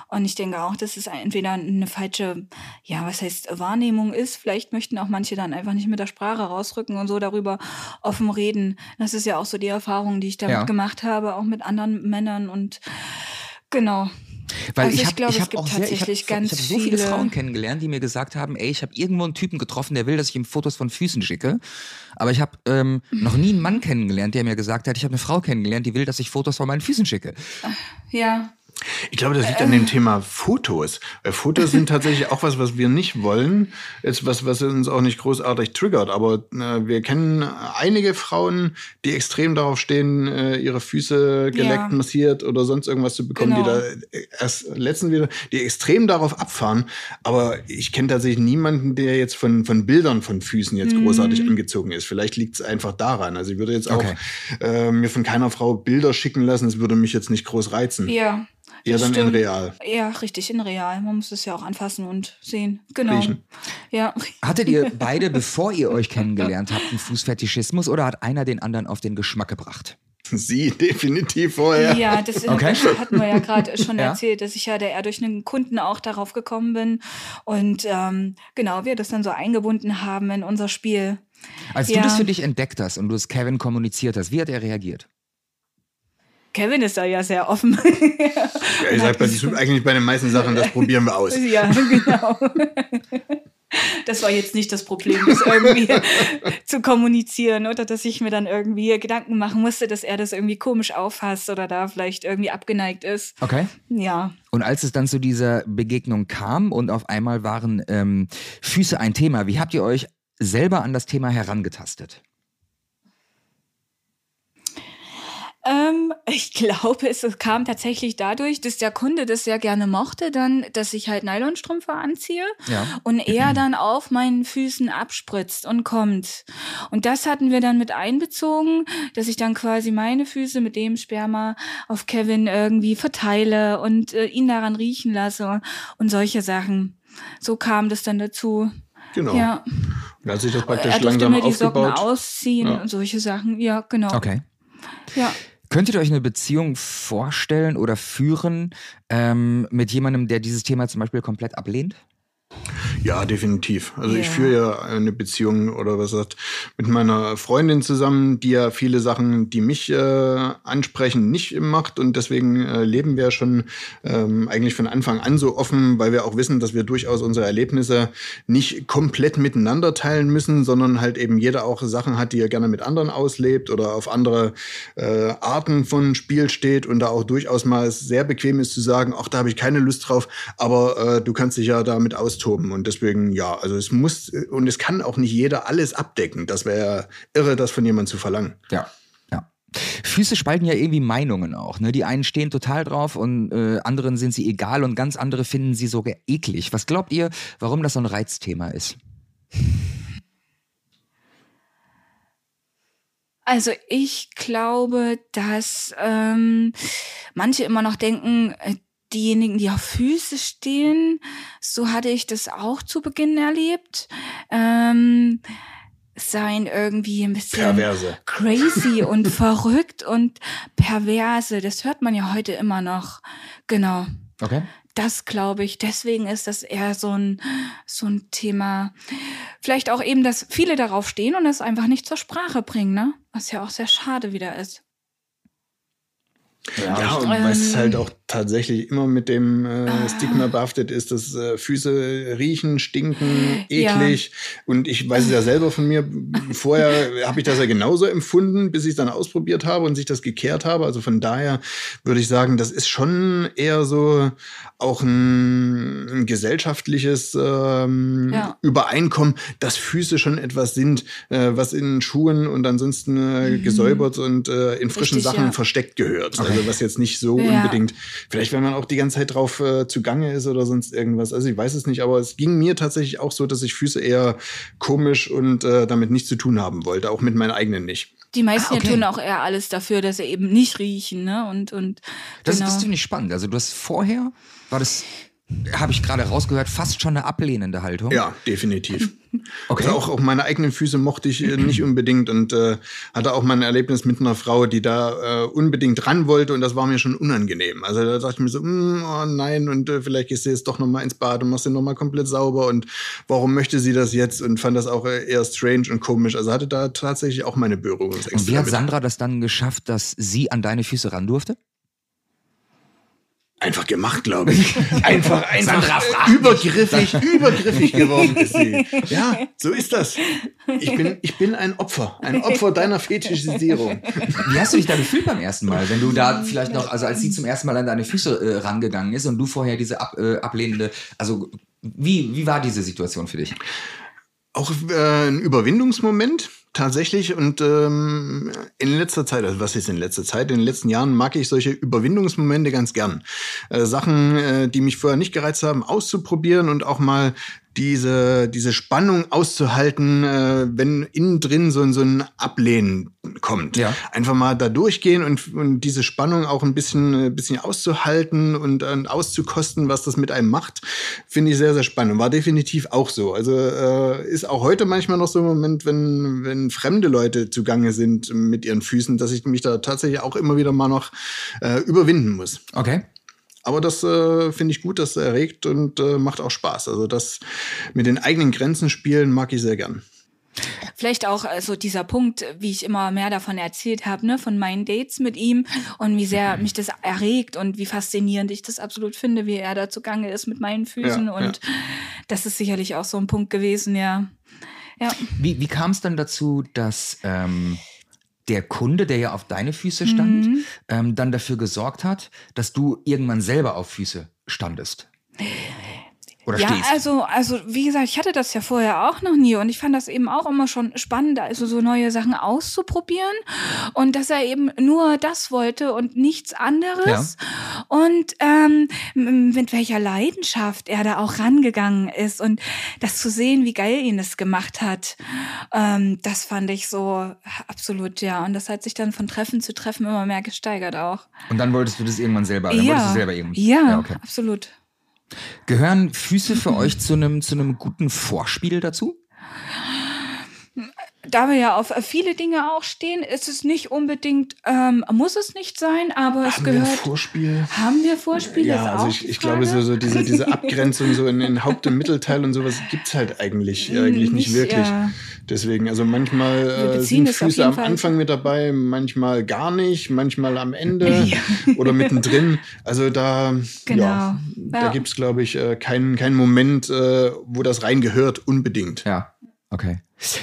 Und ich denke auch, dass es entweder eine falsche, ja, was heißt Wahrnehmung ist. Vielleicht möchten auch manche dann einfach nicht mit der Sprache rausrücken und so darüber offen reden. Das ist ja auch so die Erfahrung, die ich damit ja. gemacht habe, auch mit anderen Männern und genau. Weil Also ich ich glaube, ich es hab gibt sehr, ich habe tatsächlich ich ganz hab so viele viele- Frauen kennengelernt, die mir gesagt haben, ey, ich habe irgendwo einen Typen getroffen, der will, dass ich ihm Fotos von Füßen schicke. Aber ich habe ähm, noch nie einen Mann kennengelernt, der mir gesagt hat, ich habe eine Frau kennengelernt, die will, dass ich Fotos von meinen Füßen schicke. Ja. Ich glaube, das liegt an dem Thema Fotos. Weil Fotos sind tatsächlich auch was, was wir nicht wollen. Ist was, was uns auch nicht großartig triggert. Aber äh, wir kennen einige Frauen, die extrem darauf stehen, äh, ihre Füße geleckt, Ja. massiert oder sonst irgendwas zu bekommen, Genau. die da äh, erst letztens wieder, die extrem darauf abfahren. Aber ich kenne tatsächlich niemanden, der jetzt von, von Bildern von Füßen jetzt großartig angezogen ist. Vielleicht liegt es einfach daran. Also ich würde jetzt auch Okay. äh, mir von keiner Frau Bilder schicken lassen. Das würde mich jetzt nicht groß reizen. Ja. Eher das dann in real. Ja, richtig, in real. Man muss es ja auch anfassen und sehen. Genau. Riechen. Ja. Hattet ihr beide, bevor ihr euch kennengelernt habt, einen Fußfetischismus oder hat einer den anderen auf den Geschmack gebracht? Sie definitiv vorher. Ja, das Okay. hatten wir ja gerade schon Ja. erzählt, dass ich ja der, eher durch einen Kunden auch darauf gekommen bin. Und ähm, genau, wir das dann so eingebunden haben in unser Spiel. Als du Ja. das für dich entdeckt hast und du es Kevin kommuniziert hast, wie hat er reagiert? Kevin ist da ja sehr offen. Ja, ich sag bei, eigentlich bei den meisten Sachen, das probieren wir aus. ja, genau. Das war jetzt nicht das Problem, das irgendwie zu kommunizieren oder dass ich mir dann irgendwie Gedanken machen musste, dass er das irgendwie komisch auffasst oder da vielleicht irgendwie abgeneigt ist. Okay. Ja. Und als es dann zu dieser Begegnung kam und auf einmal waren ähm, Füße ein Thema, wie habt ihr euch selber an das Thema herangetastet? Ähm, ich glaube, es kam tatsächlich dadurch, dass der Kunde das sehr gerne mochte, dann, dass ich halt Nylonstrümpfe anziehe Ja. und er dann auf meinen Füßen abspritzt und kommt. Und das hatten wir dann mit einbezogen, dass ich dann quasi meine Füße mit dem Sperma auf Kevin irgendwie verteile und äh, ihn daran riechen lasse und solche Sachen. So kam das dann dazu. Genau. Ja, Und als sich das praktisch er langsam mir die Socken ausziehen Ja. und solche Sachen. Ja, genau. Okay. Ja. Könntet ihr euch eine Beziehung vorstellen oder führen ähm, mit jemandem, der dieses Thema zum Beispiel komplett ablehnt? Ja, definitiv. Also ich Ja. führe ja eine Beziehung oder was sagt mit meiner Freundin zusammen, die ja viele Sachen, die mich äh, ansprechen, nicht macht und deswegen äh, leben wir schon ähm, eigentlich von Anfang an so offen, weil wir auch wissen, dass wir durchaus unsere Erlebnisse nicht komplett miteinander teilen müssen, sondern halt eben jeder auch Sachen hat, die er gerne mit anderen auslebt oder auf andere äh, Arten von Spiel steht und da auch durchaus mal sehr bequem ist zu sagen, ach, da habe ich keine Lust drauf, aber äh, du kannst dich ja damit austoben und deswegen ja, also es muss und es kann auch nicht jeder alles abdecken. Das wäre irre, das von jemandem zu verlangen. Ja. ja. Füße spalten ja irgendwie Meinungen auch. Ne? Die einen stehen total drauf und äh, anderen sind sie egal und ganz andere finden sie sogar eklig. Was glaubt ihr, warum das so ein Reizthema ist? Also ich glaube, dass ähm, manche immer noch denken, äh, diejenigen, die auf Füße stehen, so hatte ich das auch zu Beginn erlebt, ähm, seien irgendwie ein bisschen Perverse. crazy und verrückt und perverse. Das hört man ja heute immer noch. Genau. Okay. Das glaube ich. Deswegen ist das eher so ein, so ein Thema. Vielleicht auch eben, dass viele darauf stehen und es einfach nicht zur Sprache bringen, ne? Was ja auch sehr schade wieder ist. Ja, und Ähm. was halt auch tatsächlich immer mit dem äh, Stigma behaftet ist, dass äh, Füße riechen, stinken, Ja. eklig. Und ich weiß es ja selber von mir. Vorher habe ich das ja genauso empfunden, bis ich es dann ausprobiert habe und sich das gekehrt habe. Also von daher würde ich sagen, das ist schon eher so auch ein, ein gesellschaftliches ähm, Ja. Übereinkommen, dass Füße schon etwas sind, äh, was in Schuhen und ansonsten äh, gesäubert und äh, in frischen Mhm. Richtig, Sachen ja. versteckt gehört. Also was jetzt nicht so Ja. unbedingt, vielleicht wenn man auch die ganze Zeit drauf äh, zugange ist oder sonst irgendwas. Also ich weiß es nicht, aber es ging mir tatsächlich auch so, dass ich Füße eher komisch und äh, damit nichts zu tun haben wollte, auch mit meinen eigenen nicht. Die meisten Ah, okay. ja tun auch eher alles dafür, dass sie eben nicht riechen, ne? Und, und Das, genau. das finde ich spannend. Also du hast vorher, war das, habe ich gerade rausgehört, fast schon eine ablehnende Haltung. Ja, definitiv. Okay. Also auch, auch meine eigenen Füße mochte ich äh, nicht unbedingt und äh, hatte auch mal ein Erlebnis mit einer Frau, die da äh, unbedingt ran wollte und das war mir schon unangenehm. Also da dachte ich mir so, mm, oh nein und äh, vielleicht gehst du jetzt doch noch mal ins Bad und machst den noch mal komplett sauber und warum möchte sie das jetzt und fand das auch äh, eher strange und komisch. Also hatte da tatsächlich auch meine Berührungsängste. Und wie hat. Sandra das dann geschafft, dass sie an deine Füße ran durfte? Einfach gemacht, glaube ich. Einfach, einfach übergriffig, übergriffig geworden ist sie. Ja, so ist das. Ich bin, ich bin ein Opfer, ein Opfer deiner Fetischisierung. Wie hast du dich da gefühlt beim ersten Mal, wenn du da vielleicht noch, also als sie zum ersten Mal an deine Füße äh, rangegangen ist und du vorher diese ab, äh, ablehnende, also wie, wie war diese Situation für dich? Auch äh, ein Überwindungsmoment tatsächlich und ähm, in letzter Zeit, also was ist in letzter Zeit, in den letzten Jahren mag ich solche Überwindungsmomente ganz gern. Äh, Sachen, äh, die mich vorher nicht gereizt haben, auszuprobieren und auch mal diese, diese Spannung auszuhalten, äh, wenn innen drin so, so ein Ablehnen kommt. Ja. Einfach mal da durchgehen und, und diese Spannung auch ein bisschen, ein äh, bisschen auszuhalten und, und auszukosten, was das mit einem macht, finde ich sehr, sehr spannend. War definitiv auch so. Also äh, ist auch heute manchmal noch so ein Moment, wenn, wenn fremde Leute zugange sind mit ihren Füßen, dass ich mich da tatsächlich auch immer wieder mal noch äh, überwinden muss. Okay. Aber das äh, finde ich gut, das erregt und äh, macht auch Spaß. Also das mit den eigenen Grenzen spielen mag ich sehr gern. Vielleicht auch also dieser Punkt, wie ich immer mehr davon erzählt habe, ne, von meinen Dates mit ihm und wie sehr mich das erregt und wie faszinierend ich das absolut finde, wie er da zugange ist mit meinen Füßen. Ja, und ja. das ist sicherlich auch so ein Punkt gewesen, ja. ja. Wie, wie kam es dann dazu, dass ähm, der Kunde, der ja auf deine Füße stand, mhm. ähm, dann dafür gesorgt hat, dass du irgendwann selber auf Füße standest? Oder ja, stehst. also, also wie gesagt, ich hatte das ja vorher auch noch nie und ich fand das eben auch immer schon spannend, also so neue Sachen auszuprobieren und dass er eben nur das wollte und nichts anderes ja. und ähm, mit welcher Leidenschaft er da auch rangegangen ist und das zu sehen, wie geil ihn das gemacht hat, ähm, das fand ich so absolut, ja. Und das hat sich dann von Treffen zu Treffen immer mehr gesteigert auch. Und dann wolltest du das irgendwann selber, dann ja. wolltest du selber eben. Ja, ja okay. absolut. Gehören Füße für euch zu einem, zu guten Vorspiel dazu? Da wir ja auf viele Dinge auch stehen, ist es nicht unbedingt, ähm, muss es nicht sein, aber haben es gehört. Wir Vorspiel? Haben wir Vorspiel? Ja, also ich, ich glaube, so, so diese, diese Abgrenzung so in den Haupt- und Mittelteil und sowas gibt es halt eigentlich, eigentlich nicht, nicht wirklich. Ja. Deswegen, also manchmal äh, sind Füße am Anfang mit dabei, manchmal gar nicht, manchmal am Ende ja. oder mittendrin. Also da, genau. ja, ja. da gibt es, glaube ich, äh, keinen, keinen Moment, äh, wo das reingehört, unbedingt. Ja. Okay.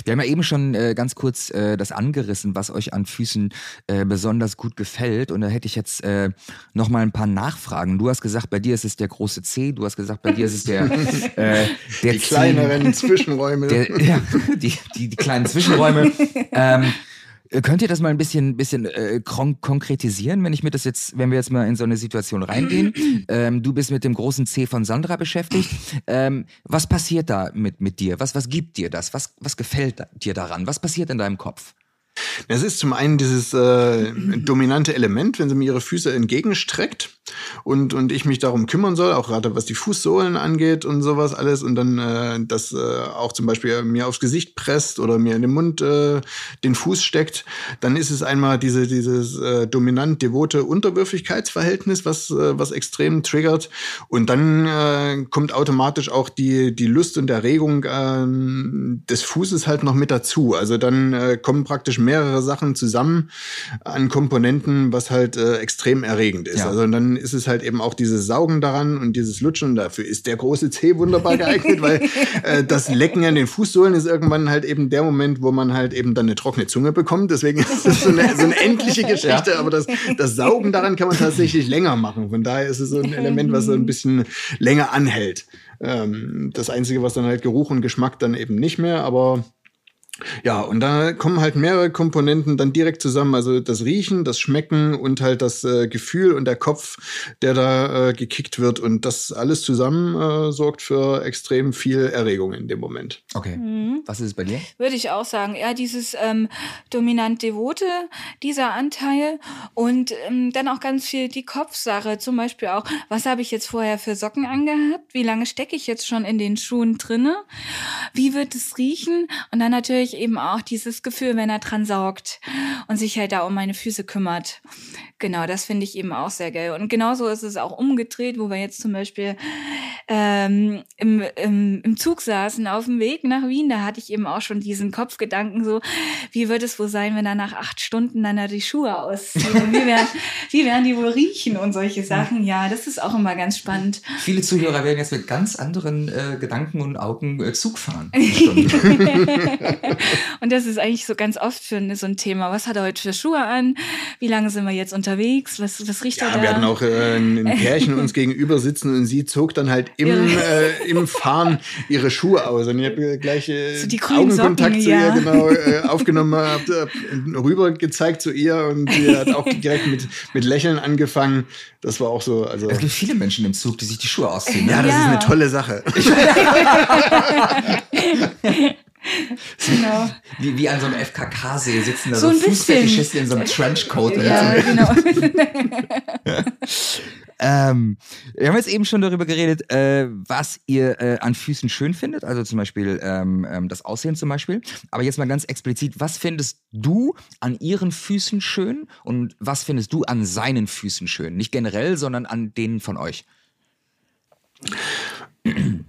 Wir haben ja eben schon äh, ganz kurz äh, das angerissen, was euch an Füßen äh, besonders gut gefällt. Und da hätte ich jetzt äh, noch mal ein paar Nachfragen. Du hast gesagt, bei dir ist es der große C. Du hast gesagt, bei dir ist es der, äh, der die kleineren Zwischenräume. Der, ja, die, die, die kleinen Zwischenräume. ähm, äh, könnt ihr das mal ein bisschen, bisschen äh, konkretisieren, wenn ich mir das jetzt, wenn wir jetzt mal in so eine Situation reingehen? ähm, du bist mit dem großen C von Sandra beschäftigt. Ähm, was passiert da mit, mit dir? Was, was gibt dir das? Was, was gefällt dir daran? Was passiert in deinem Kopf? Es ist zum einen dieses äh, dominante Element, wenn sie mir ihre Füße entgegenstreckt und, und ich mich darum kümmern soll, auch gerade was die Fußsohlen angeht und sowas alles und dann äh, das äh, auch zum Beispiel mir aufs Gesicht presst oder mir in den Mund äh, den Fuß steckt, dann ist es einmal diese, dieses äh, dominant devote Unterwürfigkeitsverhältnis, was, äh, was extrem triggert und dann äh, kommt automatisch auch die, die Lust und Erregung äh, des Fußes halt noch mit dazu. Also dann äh, kommen praktisch mehrere Sachen zusammen an Komponenten, was halt äh, extrem erregend ist. Ja. Also dann ist es halt eben auch dieses Saugen daran und dieses Lutschen. Dafür ist der große Zeh wunderbar geeignet, weil äh, das Lecken an den Fußsohlen ist irgendwann halt eben der Moment, wo man halt eben dann eine trockene Zunge bekommt. Deswegen ist es so eine, so eine endliche Geschichte. Ja. Aber das, das Saugen daran kann man tatsächlich länger machen. Von daher ist es so ein Element, was so ein bisschen länger anhält. Ähm, das Einzige, was dann halt Geruch und Geschmack dann eben nicht mehr, aber ja, und da kommen halt mehrere Komponenten dann direkt zusammen. Also das Riechen, das Schmecken und halt das äh, Gefühl und der Kopf, der da äh, gekickt wird. Und das alles zusammen äh, sorgt für extrem viel Erregung in dem Moment. Okay. Mhm. Was ist es bei dir? Würde ich auch sagen. Ja, dieses ähm, dominant-devote, dieser Anteil. Und ähm, dann auch ganz viel die Kopfsache. Zum Beispiel auch, was habe ich jetzt vorher für Socken angehabt? Wie lange stecke ich jetzt schon in den Schuhen drinne? Wie wird es riechen? Und dann natürlich ich eben auch dieses Gefühl, wenn er dran saugt und sich halt da um meine Füße kümmert. Genau, das finde ich eben auch sehr geil. Und genauso ist es auch umgedreht, wo wir jetzt zum Beispiel ähm, im, im, im Zug saßen auf dem Weg nach Wien. Da hatte ich eben auch schon diesen Kopfgedanken so, wie wird es wohl sein, wenn er nach acht Stunden dann da die Schuhe auszieht? Wie, werden, wie werden die wohl riechen und solche Sachen? Ja, das ist auch immer ganz spannend. Viele Zuhörer werden jetzt mit ganz anderen äh, Gedanken und Augen äh, Zug fahren. und das ist eigentlich so ganz oft für so ein Thema. Was hat er heute für Schuhe an? Wie lange sind wir jetzt unterwegs? Was, was riecht ja, er da? Wir hatten auch äh, ein Pärchen uns gegenüber sitzen und sie zog dann halt im, äh, im Fahren ihre Schuhe aus. Und ich habe gleich äh, so Augenkontakt Socken, zu ja. ihr genau äh, aufgenommen, habe äh, rüber gezeigt zu ihr und sie hat auch direkt mit, mit Lächeln angefangen. Das war auch so. Also es gibt viele Menschen im Zug, die sich die Schuhe ausziehen. Ja, das ja. ist eine tolle Sache. genau. Wie, wie an so einem FKK-See sitzen da so, so Fußfetischisten in so einem Trenchcoat. Ja, genau. ähm, wir haben jetzt eben schon darüber geredet, äh, was ihr äh, an Füßen schön findet, also zum Beispiel ähm, ähm, das Aussehen zum Beispiel. Aber jetzt mal ganz explizit, was findest du an ihren Füßen schön und was findest du an seinen Füßen schön? Nicht generell, sondern an denen von euch.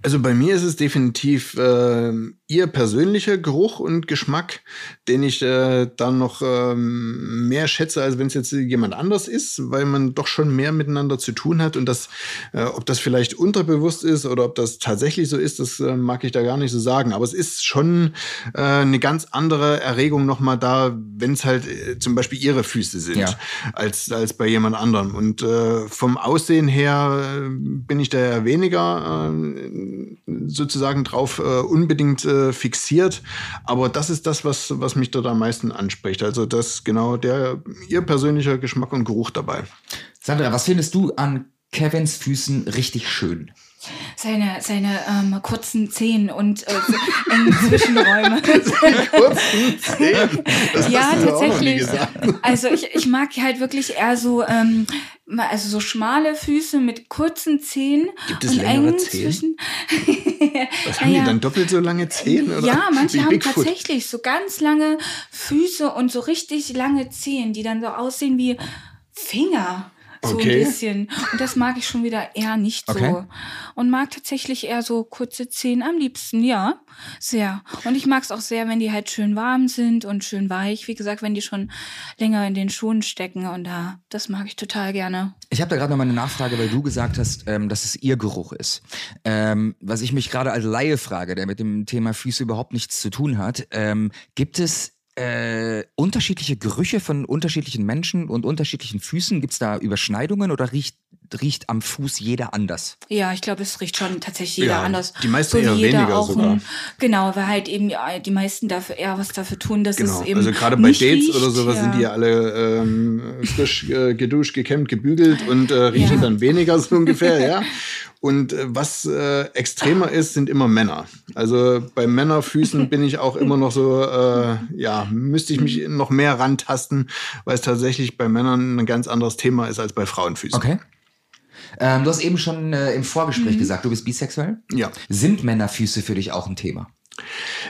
Also bei mir ist es definitiv äh, ihr persönlicher Geruch und Geschmack, den ich äh, dann noch ähm, mehr schätze, als wenn es jetzt jemand anders ist, weil man doch schon mehr miteinander zu tun hat und das, äh, ob das vielleicht unterbewusst ist oder ob das tatsächlich so ist, das äh, mag ich da gar nicht so sagen. Aber es ist schon äh, eine ganz andere Erregung nochmal da, wenn es halt äh, zum Beispiel ihre Füße sind, ja. als, als bei jemand anderem. Und äh, vom Aussehen her äh, bin ich da ja weniger äh, sozusagen drauf äh, unbedingt äh, fixiert. Aber das ist das, was, was mich dort am meisten anspricht. Also das genau der ihr persönlicher Geschmack und Geruch dabei. Sandra, was findest du an Kevins Füßen richtig schön? Seine, seine ähm, kurzen Zehen und äh, engen Zwischenräume. kurzen Zehen? Das ja, tatsächlich. Also ich, ich mag halt wirklich eher so, ähm, also so schmale Füße mit kurzen Zehen. Gibt es und längere Zehen? Zwischen Was haben ja, die dann doppelt so lange Zehen? Oder? Ja, manche haben Bigfoot? tatsächlich so ganz lange Füße und so richtig lange Zehen, die dann so aussehen wie Finger. So okay. ein bisschen. Und das mag ich schon wieder eher nicht okay. so. Und mag tatsächlich eher so kurze Zehen am liebsten, ja. Sehr. Und ich mag es auch sehr, wenn die halt schön warm sind und schön weich. Wie gesagt, wenn die schon länger in den Schuhen stecken. Und da, das mag ich total gerne. Ich habe da gerade noch mal eine Nachfrage, weil du gesagt hast, ähm, dass es ihr Geruch ist. Ähm, was ich mich gerade als Laie frage, der mit dem Thema Füße überhaupt nichts zu tun hat. Ähm, gibt es äh, unterschiedliche Gerüche von unterschiedlichen Menschen und unterschiedlichen Füßen? Gibt es da Überschneidungen oder riecht, riecht am Fuß jeder anders? Ja, ich glaube, es riecht schon tatsächlich jeder ja, anders. Die meisten so eher weniger sogar. Ein, genau, weil halt eben die meisten dafür eher was dafür tun, dass genau. es eben Also gerade bei Dates riecht, oder sowas ja. sind die ja alle ähm, frisch äh, geduscht, gekämmt, gebügelt und äh, riechen ja. dann weniger so ungefähr, ja. Und äh, was äh, extremer ist, sind immer Männer. Also bei Männerfüßen bin ich auch immer noch so, äh, ja, müsste ich mich noch mehr rantasten, weil es tatsächlich bei Männern ein ganz anderes Thema ist als bei Frauenfüßen. Okay. Ähm, du hast eben schon äh, im Vorgespräch mhm. gesagt, du bist bisexuell. Ja. Sind Männerfüße für dich auch ein Thema?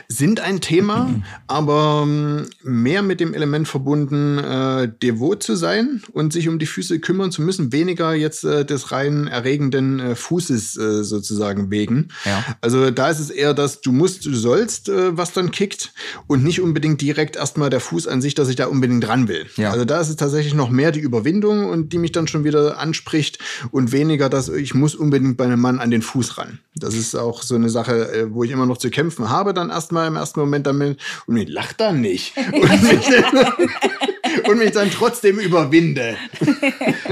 Sind ein Thema, aber ähm, mehr mit dem Element verbunden, äh, devot zu sein und sich um die Füße kümmern zu müssen, weniger jetzt äh, des rein erregenden äh, Fußes äh, sozusagen wegen. Ja. Also da ist es eher, dass du musst, du sollst, äh, was dann kickt und nicht unbedingt direkt erstmal der Fuß an sich, dass ich da unbedingt dran will. Ja. Also da ist es tatsächlich noch mehr die Überwindung und die mich dann schon wieder anspricht und weniger, dass ich muss unbedingt bei einem Mann an den Fuß ran. Das ist auch so eine Sache, äh, wo ich immer noch zu kämpfen habe dann erstmal im ersten Moment damit und ich lach dann nicht. Und mich, und mich dann trotzdem überwinde.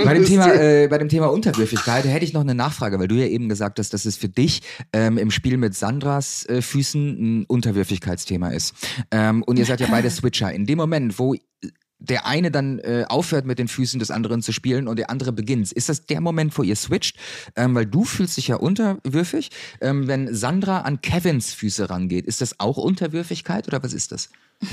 Bei dem, Thema, äh, bei dem Thema Unterwürfigkeit hätte ich noch eine Nachfrage, weil du ja eben gesagt hast, dass es für dich ähm, im Spiel mit Sandras äh, Füßen ein Unterwürfigkeitsthema ist. Ähm, und ihr seid ja beide Switcher. In dem Moment, wo der eine dann äh, aufhört mit den Füßen des anderen zu spielen und der andere beginnt. Ist das der Moment, wo ihr switcht? Ähm, weil du fühlst dich ja unterwürfig. Ähm, wenn Sandra an Kevins Füße rangeht, ist das auch Unterwürfigkeit oder was ist das?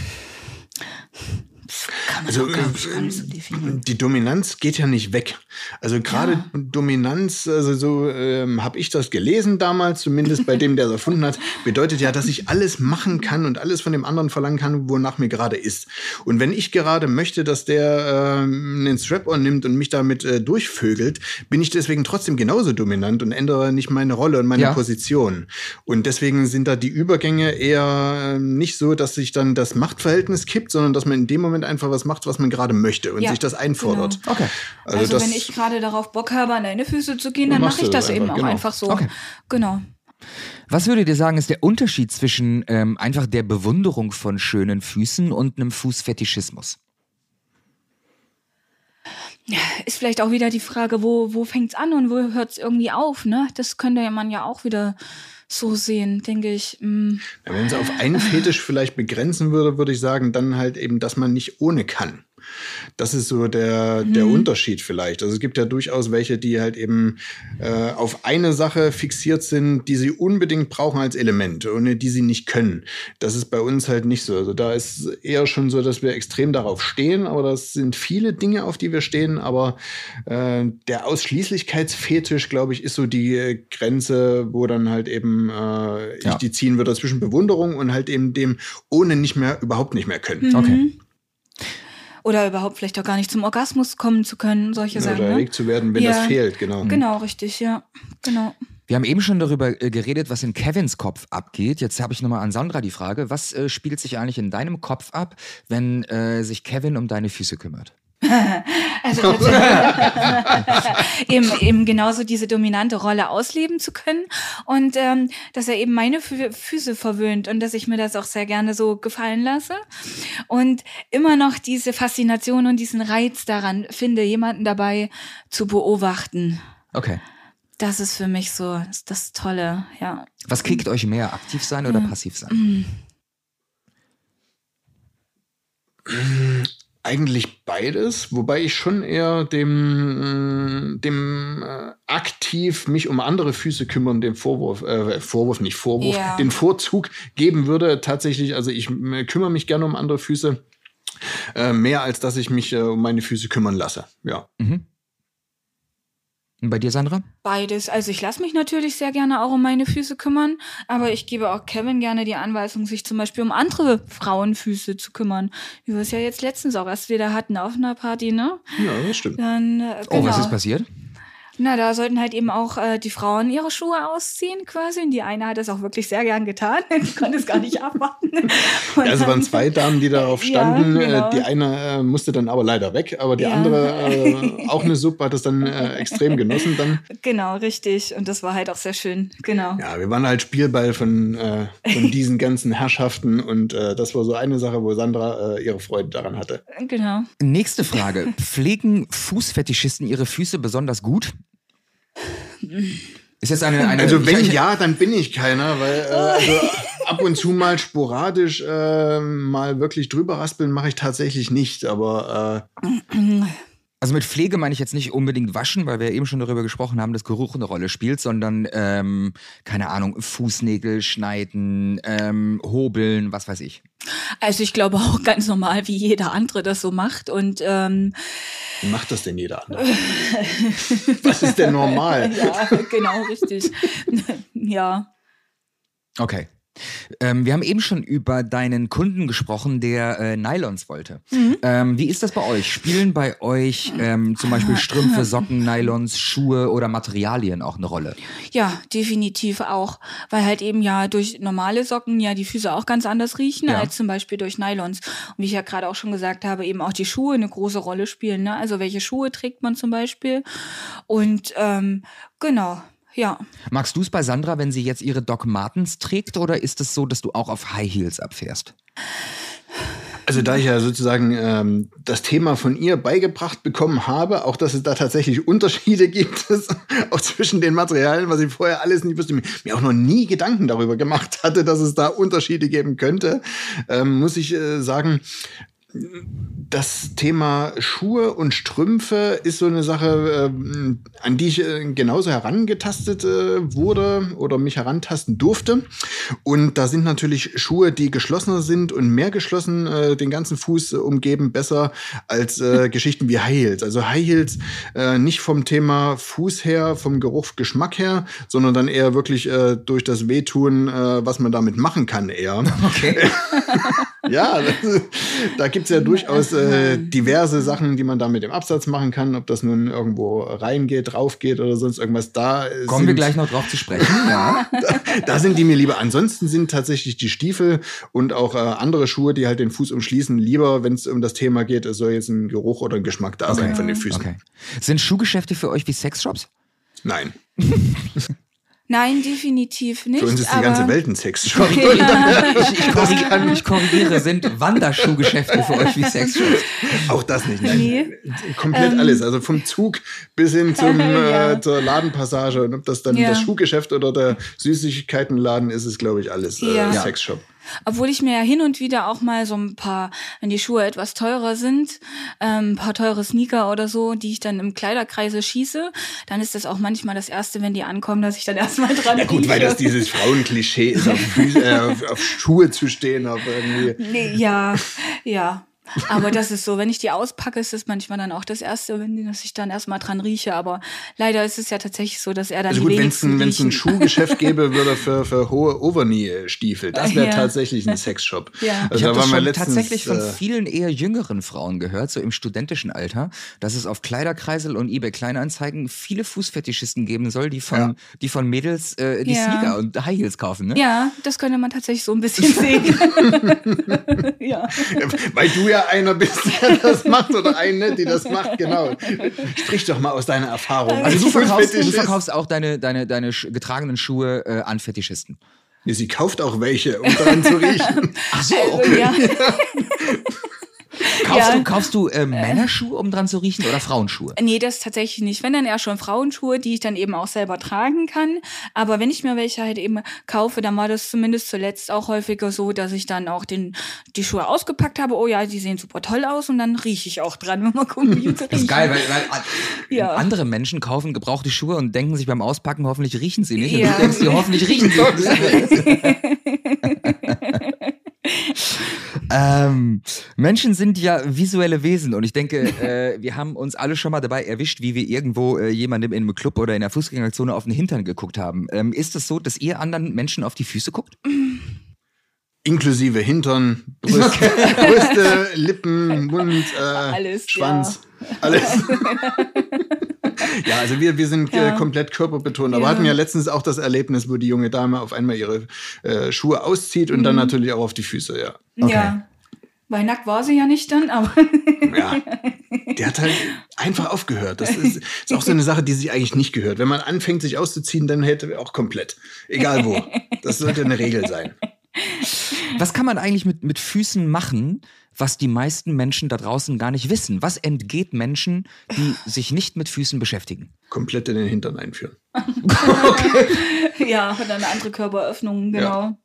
Kann man Also gar nicht, gar nicht so äh, definieren. die Dominanz geht ja nicht weg. Also gerade Ja. Dominanz, also so ähm, habe ich das gelesen damals, zumindest bei dem, der es erfunden hat, bedeutet ja, dass ich alles machen kann und alles von dem anderen verlangen kann, wonach mir gerade ist. Und wenn ich gerade möchte, dass der ähm, einen Strap-on nimmt und mich damit äh, durchvögelt, bin ich deswegen trotzdem genauso dominant und ändere nicht meine Rolle und meine Ja. Position. Und deswegen sind da die Übergänge eher ähm, nicht so, dass sich dann das Machtverhältnis kippt, sondern dass man in dem Moment einfach was macht, was man gerade möchte und Ja, sich das einfordert. genau. Okay. Also, Also, das, wenn ich gerade darauf Bock habe, an deine Füße zu gehen, dann mache ich das einfach, eben auch genau. einfach so. Okay. Genau. Was würdet ihr sagen, ist der Unterschied zwischen ähm, einfach der Bewunderung von schönen Füßen und einem Fußfetischismus? Ist vielleicht auch wieder die Frage, wo, wo fängt's an und wo hört's irgendwie auf, ne? Das könnte man ja auch wieder so sehen, denke ich. Mm. Ja, Wenn es auf einen Fetisch vielleicht begrenzen würde, würde ich sagen, dann halt eben, dass man nicht ohne kann. Das ist so der, der Unterschied vielleicht. Also es gibt ja durchaus welche, die halt eben äh, auf eine Sache fixiert sind, die sie unbedingt brauchen als Element, ohne die sie nicht können. Das ist bei uns halt nicht so. Also da ist eher schon so, dass wir extrem darauf stehen, aber das sind viele Dinge, auf die wir stehen. Aber äh, der Ausschließlichkeitsfetisch, glaube ich, ist so die Grenze, wo dann halt eben äh, ich Ja. die ziehen würde zwischen Bewunderung und halt eben dem ohne nicht mehr, überhaupt nicht mehr können. Okay. Oder überhaupt vielleicht auch gar nicht zum Orgasmus kommen zu können, solche Sachen. Oder Ne? erregt zu werden, wenn Ja. das fehlt, genau. Genau, richtig, ja. Genau. Wir haben eben schon darüber äh, geredet, was in Kevins Kopf abgeht. Jetzt habe ich nochmal an Sandra die Frage, was äh, spielt sich eigentlich in deinem Kopf ab, wenn äh, sich Kevin um deine Füße kümmert? Also eben, eben genauso diese dominante Rolle ausleben zu können und ähm, dass er eben meine Fü Füße verwöhnt und dass ich mir das auch sehr gerne so gefallen lasse und immer noch diese Faszination und diesen Reiz daran finde, jemanden dabei zu beobachten. Okay. Das ist für mich so das Tolle, ja. Was kickt euch mehr, aktiv sein oder passiv sein? Eigentlich beides, wobei ich schon eher dem, äh, dem äh, aktiv mich um andere Füße kümmern, den Vorwurf, äh, Vorwurf, nicht Vorwurf, Ja. den Vorzug geben würde. Tatsächlich, also ich äh, kümmere mich gerne um andere Füße, äh, mehr als dass ich mich äh, um meine Füße kümmern lasse. Ja. Mhm. Und bei dir, Sandra? Beides. Also ich lasse mich natürlich sehr gerne auch um meine Füße kümmern, aber ich gebe auch Kevin gerne die Anweisung, sich zum Beispiel um andere Frauenfüße zu kümmern. Wie wir es ja jetzt letztens auch erst wieder hatten auf einer Party, ne? Ja, das stimmt. Dann, äh, Oh, was genau. ist passiert? Na, da sollten halt eben auch äh, die Frauen ihre Schuhe ausziehen quasi. Und die eine hat das auch wirklich sehr gern getan. Die konnte es gar nicht abwarten. Ja, also waren zwei Damen, die darauf Ja, standen. genau. Äh, Die eine äh, musste dann aber leider weg, aber die Ja. andere, äh, auch eine Sub, hat das dann äh, extrem genossen dann. Genau, richtig. Und das war halt auch sehr schön. Genau. Ja, wir waren halt Spielball von, äh, von diesen ganzen Herrschaften und äh, das war so eine Sache, wo Sandra äh, ihre Freude daran hatte. Genau. Nächste Frage. Pflegen Fußfetischisten ihre Füße besonders gut? Ist jetzt eine, eine Also wenn ich, ja, dann bin ich keiner, weil äh, also ab und zu mal sporadisch äh, mal wirklich drüber raspeln mache ich tatsächlich nicht, aber äh, Also mit Pflege meine ich jetzt nicht unbedingt waschen, weil wir eben schon darüber gesprochen haben, dass Geruch eine Rolle spielt, sondern ähm, keine Ahnung, Fußnägel schneiden, ähm, hobeln, was weiß ich. Also ich glaube auch ganz normal, wie jeder andere das so macht. Und ähm, wie macht das denn jeder andere? Was ist denn normal? ja, genau, richtig. ja. Okay. Ähm, wir haben eben schon über deinen Kunden gesprochen, der äh, Nylons wollte. Ähm, wie ist das bei euch? Spielen bei euch ähm, zum Beispiel Strümpfe, Socken, Nylons, Schuhe oder Materialien auch eine Rolle? Ja, definitiv auch. Weil halt eben ja durch normale Socken ja die Füße auch ganz anders riechen Ja. als zum Beispiel durch Nylons. Und wie ich ja gerade auch schon gesagt habe, eben auch die Schuhe eine große Rolle spielen. Ne? Also welche Schuhe trägt man zum Beispiel? Und ähm, genau, ja. Magst du es bei Sandra, wenn sie jetzt ihre Doc Martens trägt oder ist es so, dass du auch auf High Heels abfährst? Also da ich ja sozusagen ähm, das Thema von ihr beigebracht bekommen habe, auch dass es da tatsächlich Unterschiede gibt, es auch zwischen den Materialien, was ich vorher alles nicht wusste, mir auch noch nie Gedanken darüber gemacht hatte, dass es da Unterschiede geben könnte, ähm, muss ich äh, sagen, das Thema Schuhe und Strümpfe ist so eine Sache, äh, an die ich äh, genauso herangetastet äh, wurde oder mich herantasten durfte. Und da sind natürlich Schuhe, die geschlossener sind und mehr geschlossen äh, den ganzen Fuß umgeben, besser als äh, Geschichten wie High Heels. Also High Heels äh, nicht vom Thema Fuß her, vom Geruch, Geschmack her, sondern dann eher wirklich durch das Wehtun, was man damit machen kann eher. Okay. ja, das, da gibt's ja durchaus äh, diverse Sachen, die man da mit dem Absatz machen kann, ob das nun irgendwo reingeht, draufgeht oder sonst irgendwas da. Kommen sind, wir gleich noch drauf zu sprechen, ja. da, da, sind die mir lieber. Ansonsten sind tatsächlich die Stiefel und auch äh, andere Schuhe, die halt den Fuß umschließen, lieber, wenn es um das Thema geht, es soll jetzt ein Geruch oder ein Geschmack da okay. sein von den Füßen. Okay. Sind Schuhgeschäfte für euch wie Sexshops? Nein. Nein, definitiv nicht. Für uns ist die ganze Welt ein Sexshop. Ja. ich, ich, korrigiere, ich, korrigiere, sind Wanderschuhgeschäfte für euch wie Sexshops? Auch das nicht. Nein. Nee. Komplett ähm. alles. Also vom Zug bis hin zum, ja. äh, zur Ladenpassage. Und ob das dann ja. das Schuhgeschäft oder der Süßigkeitenladen ist, ist, glaube ich, alles äh, Sexshop. Obwohl ich mir ja hin und wieder auch mal so ein paar, wenn die Schuhe etwas teurer sind, ähm, ein paar teure Sneaker oder so, die ich dann im Kleiderkreise schieße, dann ist das auch manchmal das Erste, wenn die ankommen, dass ich dann erstmal dran Ja gut, rieche. weil das dieses Frauenklischee ist, auf, Füße, äh, auf, auf Schuhe zu stehen. Auf irgendwie. Nee, ja, ja. Aber das ist so, wenn ich die auspacke, ist es manchmal dann auch das Erste, wenn dass ich dann erstmal dran rieche. Aber leider ist es ja tatsächlich so, dass er dann also gut, wenn es ein, ein Schuhgeschäft gäbe, würde für, für hohe Overknee-Stiefel, das wäre ja. tatsächlich ein Sexshop. Ja. Also ich habe das schon letztens, tatsächlich von äh, vielen eher jüngeren Frauen gehört, so im studentischen Alter, dass es auf Kleiderkreisel und eBay Kleinanzeigen viele Fußfetischisten geben soll, die von, ja. die von Mädels äh, die ja. Sneaker und High Heels kaufen. Ne? Ja, das könnte man tatsächlich so ein bisschen sehen. ja. Weil du ja einer bist, der das macht oder eine, die das macht, genau. Sprich doch mal aus deiner Erfahrung. Also du verkaufst, du verkaufst auch deine, deine, deine getragenen Schuhe äh, an Fetischisten. sie kauft auch welche, um daran zu riechen. Ach so, also, okay. Also, ja. Kaufst ja. du, kaufst du äh, Männerschuhe, um dran zu riechen oder Frauenschuhe? Nee, das tatsächlich nicht. Wenn dann eher schon Frauenschuhe, die ich dann eben auch selber tragen kann. Aber wenn ich mir welche halt eben kaufe, dann war das zumindest zuletzt auch häufiger so, dass ich dann auch den, die Schuhe ausgepackt habe. Oh ja, die sehen super toll aus und dann rieche ich auch dran, wenn man gucken, wie sie Das ist geil, weil, weil ja. andere Menschen kaufen gebrauchte Schuhe und denken sich beim Auspacken, hoffentlich riechen sie nicht. Ja. Und du denkst dir, hoffentlich riechen sie. ähm, Menschen sind ja visuelle Wesen und ich denke, äh, wir haben uns alle schon mal dabei erwischt, wie wir irgendwo äh, jemandem in einem Club oder in der Fußgängerzone auf den Hintern geguckt haben. Ähm, ist es das so, dass ihr anderen Menschen auf die Füße guckt? Inklusive Hintern, Brüste, Brüste Lippen, Mund, äh, alles, Schwanz, ja. alles. ja, also wir, wir sind äh, ja. komplett körperbetont. Aber ja. hatten ja letztens auch das Erlebnis, wo die junge Dame auf einmal ihre äh, Schuhe auszieht und mhm. dann natürlich auch auf die Füße, ja. Okay. Ja. Weil nackt war sie ja nicht dann, aber. ja. Der hat halt einfach aufgehört. Das ist, ist, auch so eine Sache, die sich eigentlich nicht gehört. Wenn man anfängt, sich auszuziehen, dann hält er auch komplett. Egal wo. Das sollte eine Regel sein. Was kann man eigentlich mit, mit Füßen machen, was die meisten Menschen da draußen gar nicht wissen? Was entgeht Menschen, die sich nicht mit Füßen beschäftigen? Komplett in den Hintern einführen. okay. Ja, und eine andere Körperöffnung, genau. Ja.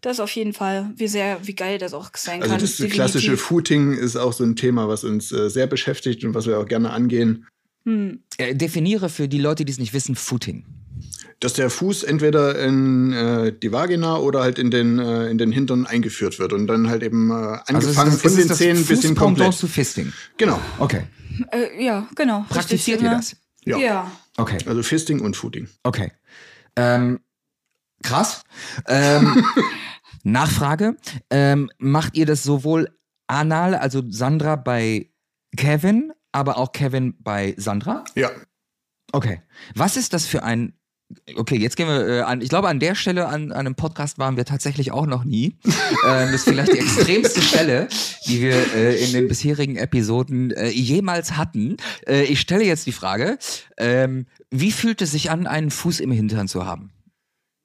Das auf jeden Fall, wie sehr, wie geil das auch sein also kann. Also das klassische Footing ist auch so ein Thema, was uns äh, sehr beschäftigt und was wir auch gerne angehen. Hm. Äh, definiere für die Leute, die es nicht wissen, Footing dass der Fuß entweder in äh, die Vagina oder halt in den, äh, in den Hintern eingeführt wird und dann halt eben äh, angefangen also das, von den Zähnen bis hin komplett. zu Fisting. Genau. Okay. Äh, ja, genau. Praktiziert ihr das? Ja. ja. Okay. Also Fisting und Footing. Okay. Ähm, krass. Ähm, Nachfrage. Ähm, macht ihr das sowohl anal, also Sandra bei Kevin, aber auch Kevin bei Sandra? Ja. Okay. Was ist das für ein Okay, jetzt gehen wir äh, an. Ich glaube, an der Stelle an, an einem Podcast waren wir tatsächlich auch noch nie. ähm, das ist vielleicht die extremste Stelle, die wir äh, in den bisherigen Episoden äh, jemals hatten. Äh, ich stelle jetzt die Frage: ähm, Wie fühlt es sich an, einen Fuß im Hintern zu haben?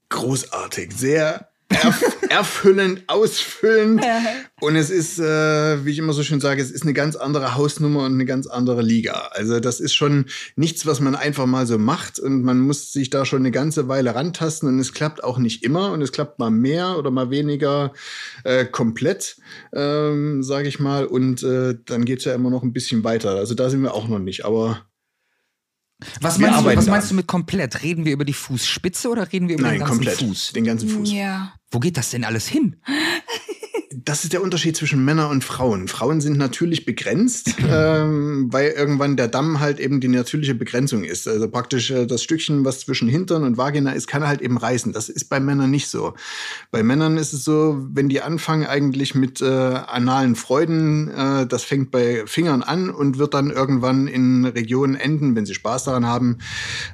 Großartig, sehr erf erfüllend, ausfüllend. Und es ist, äh, wie ich immer so schön sage, es ist eine ganz andere Hausnummer und eine ganz andere Liga. Also das ist schon nichts, was man einfach mal so macht und man muss sich da schon eine ganze Weile rantasten und es klappt auch nicht immer und es klappt mal mehr oder mal weniger äh, komplett, ähm, sage ich mal. Und äh, dann geht's ja immer noch ein bisschen weiter. Also da sind wir auch noch nicht, aber was meinst, du, was meinst du mit komplett? Reden wir über die Fußspitze oder reden wir über nein, den ganzen komplett. Fuß? Den ganzen Fuß. Ja. Wo geht das denn alles hin? das ist der Unterschied zwischen Männern und Frauen. Frauen sind natürlich begrenzt, ähm, weil irgendwann der Damm halt eben die natürliche Begrenzung ist. Also praktisch äh, das Stückchen, was zwischen Hintern und Vagina ist, kann halt eben reißen. Das ist bei Männern nicht so. Bei Männern ist es so, wenn die anfangen eigentlich mit äh, analen Freuden, äh, das fängt bei Fingern an und wird dann irgendwann in Regionen enden, wenn sie Spaß daran haben.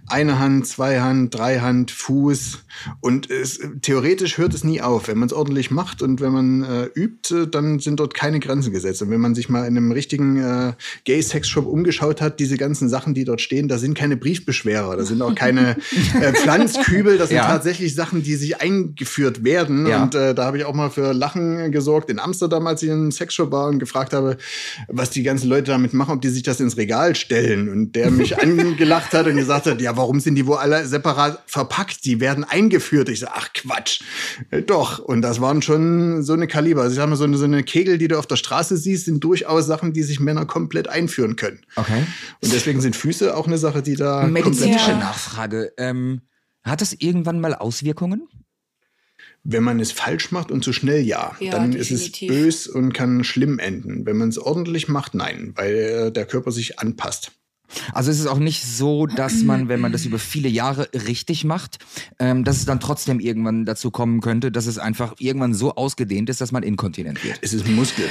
Eine Hand, zwei Hand, drei Hand, Fuß. Und es, theoretisch hört es nie auf. Wenn man es ordentlich macht und wenn man äh, übt, äh, dann sind dort keine Grenzen gesetzt. Und wenn man sich mal in einem richtigen äh, Gay-Sex-Shop umgeschaut hat, diese ganzen Sachen, die dort stehen, da sind keine Briefbeschwerer, da sind auch keine äh, Pflanzkübel, das sind Ja. tatsächlich Sachen, die sich eingeführt werden. Ja. Und äh, da habe ich auch mal für Lachen gesorgt in Amsterdam, als ich in einem Sexshop war und gefragt habe, was die ganzen Leute damit machen, ob die sich das ins Regal stellen. Und der mich angelacht hat und gesagt hat, ja, warum sind die wohl alle separat verpackt? Die werden eingeführt. Ich so, ach Quatsch. Äh, Doch. Und das waren schon so eine Kaliber. Also ich sag mal, so eine, so eine Kegel, die du auf der Straße siehst, sind durchaus Sachen, die sich Männer komplett einführen können. Okay. Und deswegen sind Füße auch eine Sache, die da Medizinische. Nachfrage. Ähm, hat das irgendwann mal Auswirkungen? Wenn man es falsch macht und zu schnell, ja. Ja, dann ist es definitiv. bös und kann schlimm enden. Wenn man es ordentlich macht, nein, weil äh, der Körper sich anpasst. Also es ist auch nicht so, dass man, wenn man das über viele Jahre richtig macht, ähm, dass es dann trotzdem irgendwann dazu kommen könnte, dass es einfach irgendwann so ausgedehnt ist, dass man inkontinent wird. Es ist ein Muskel.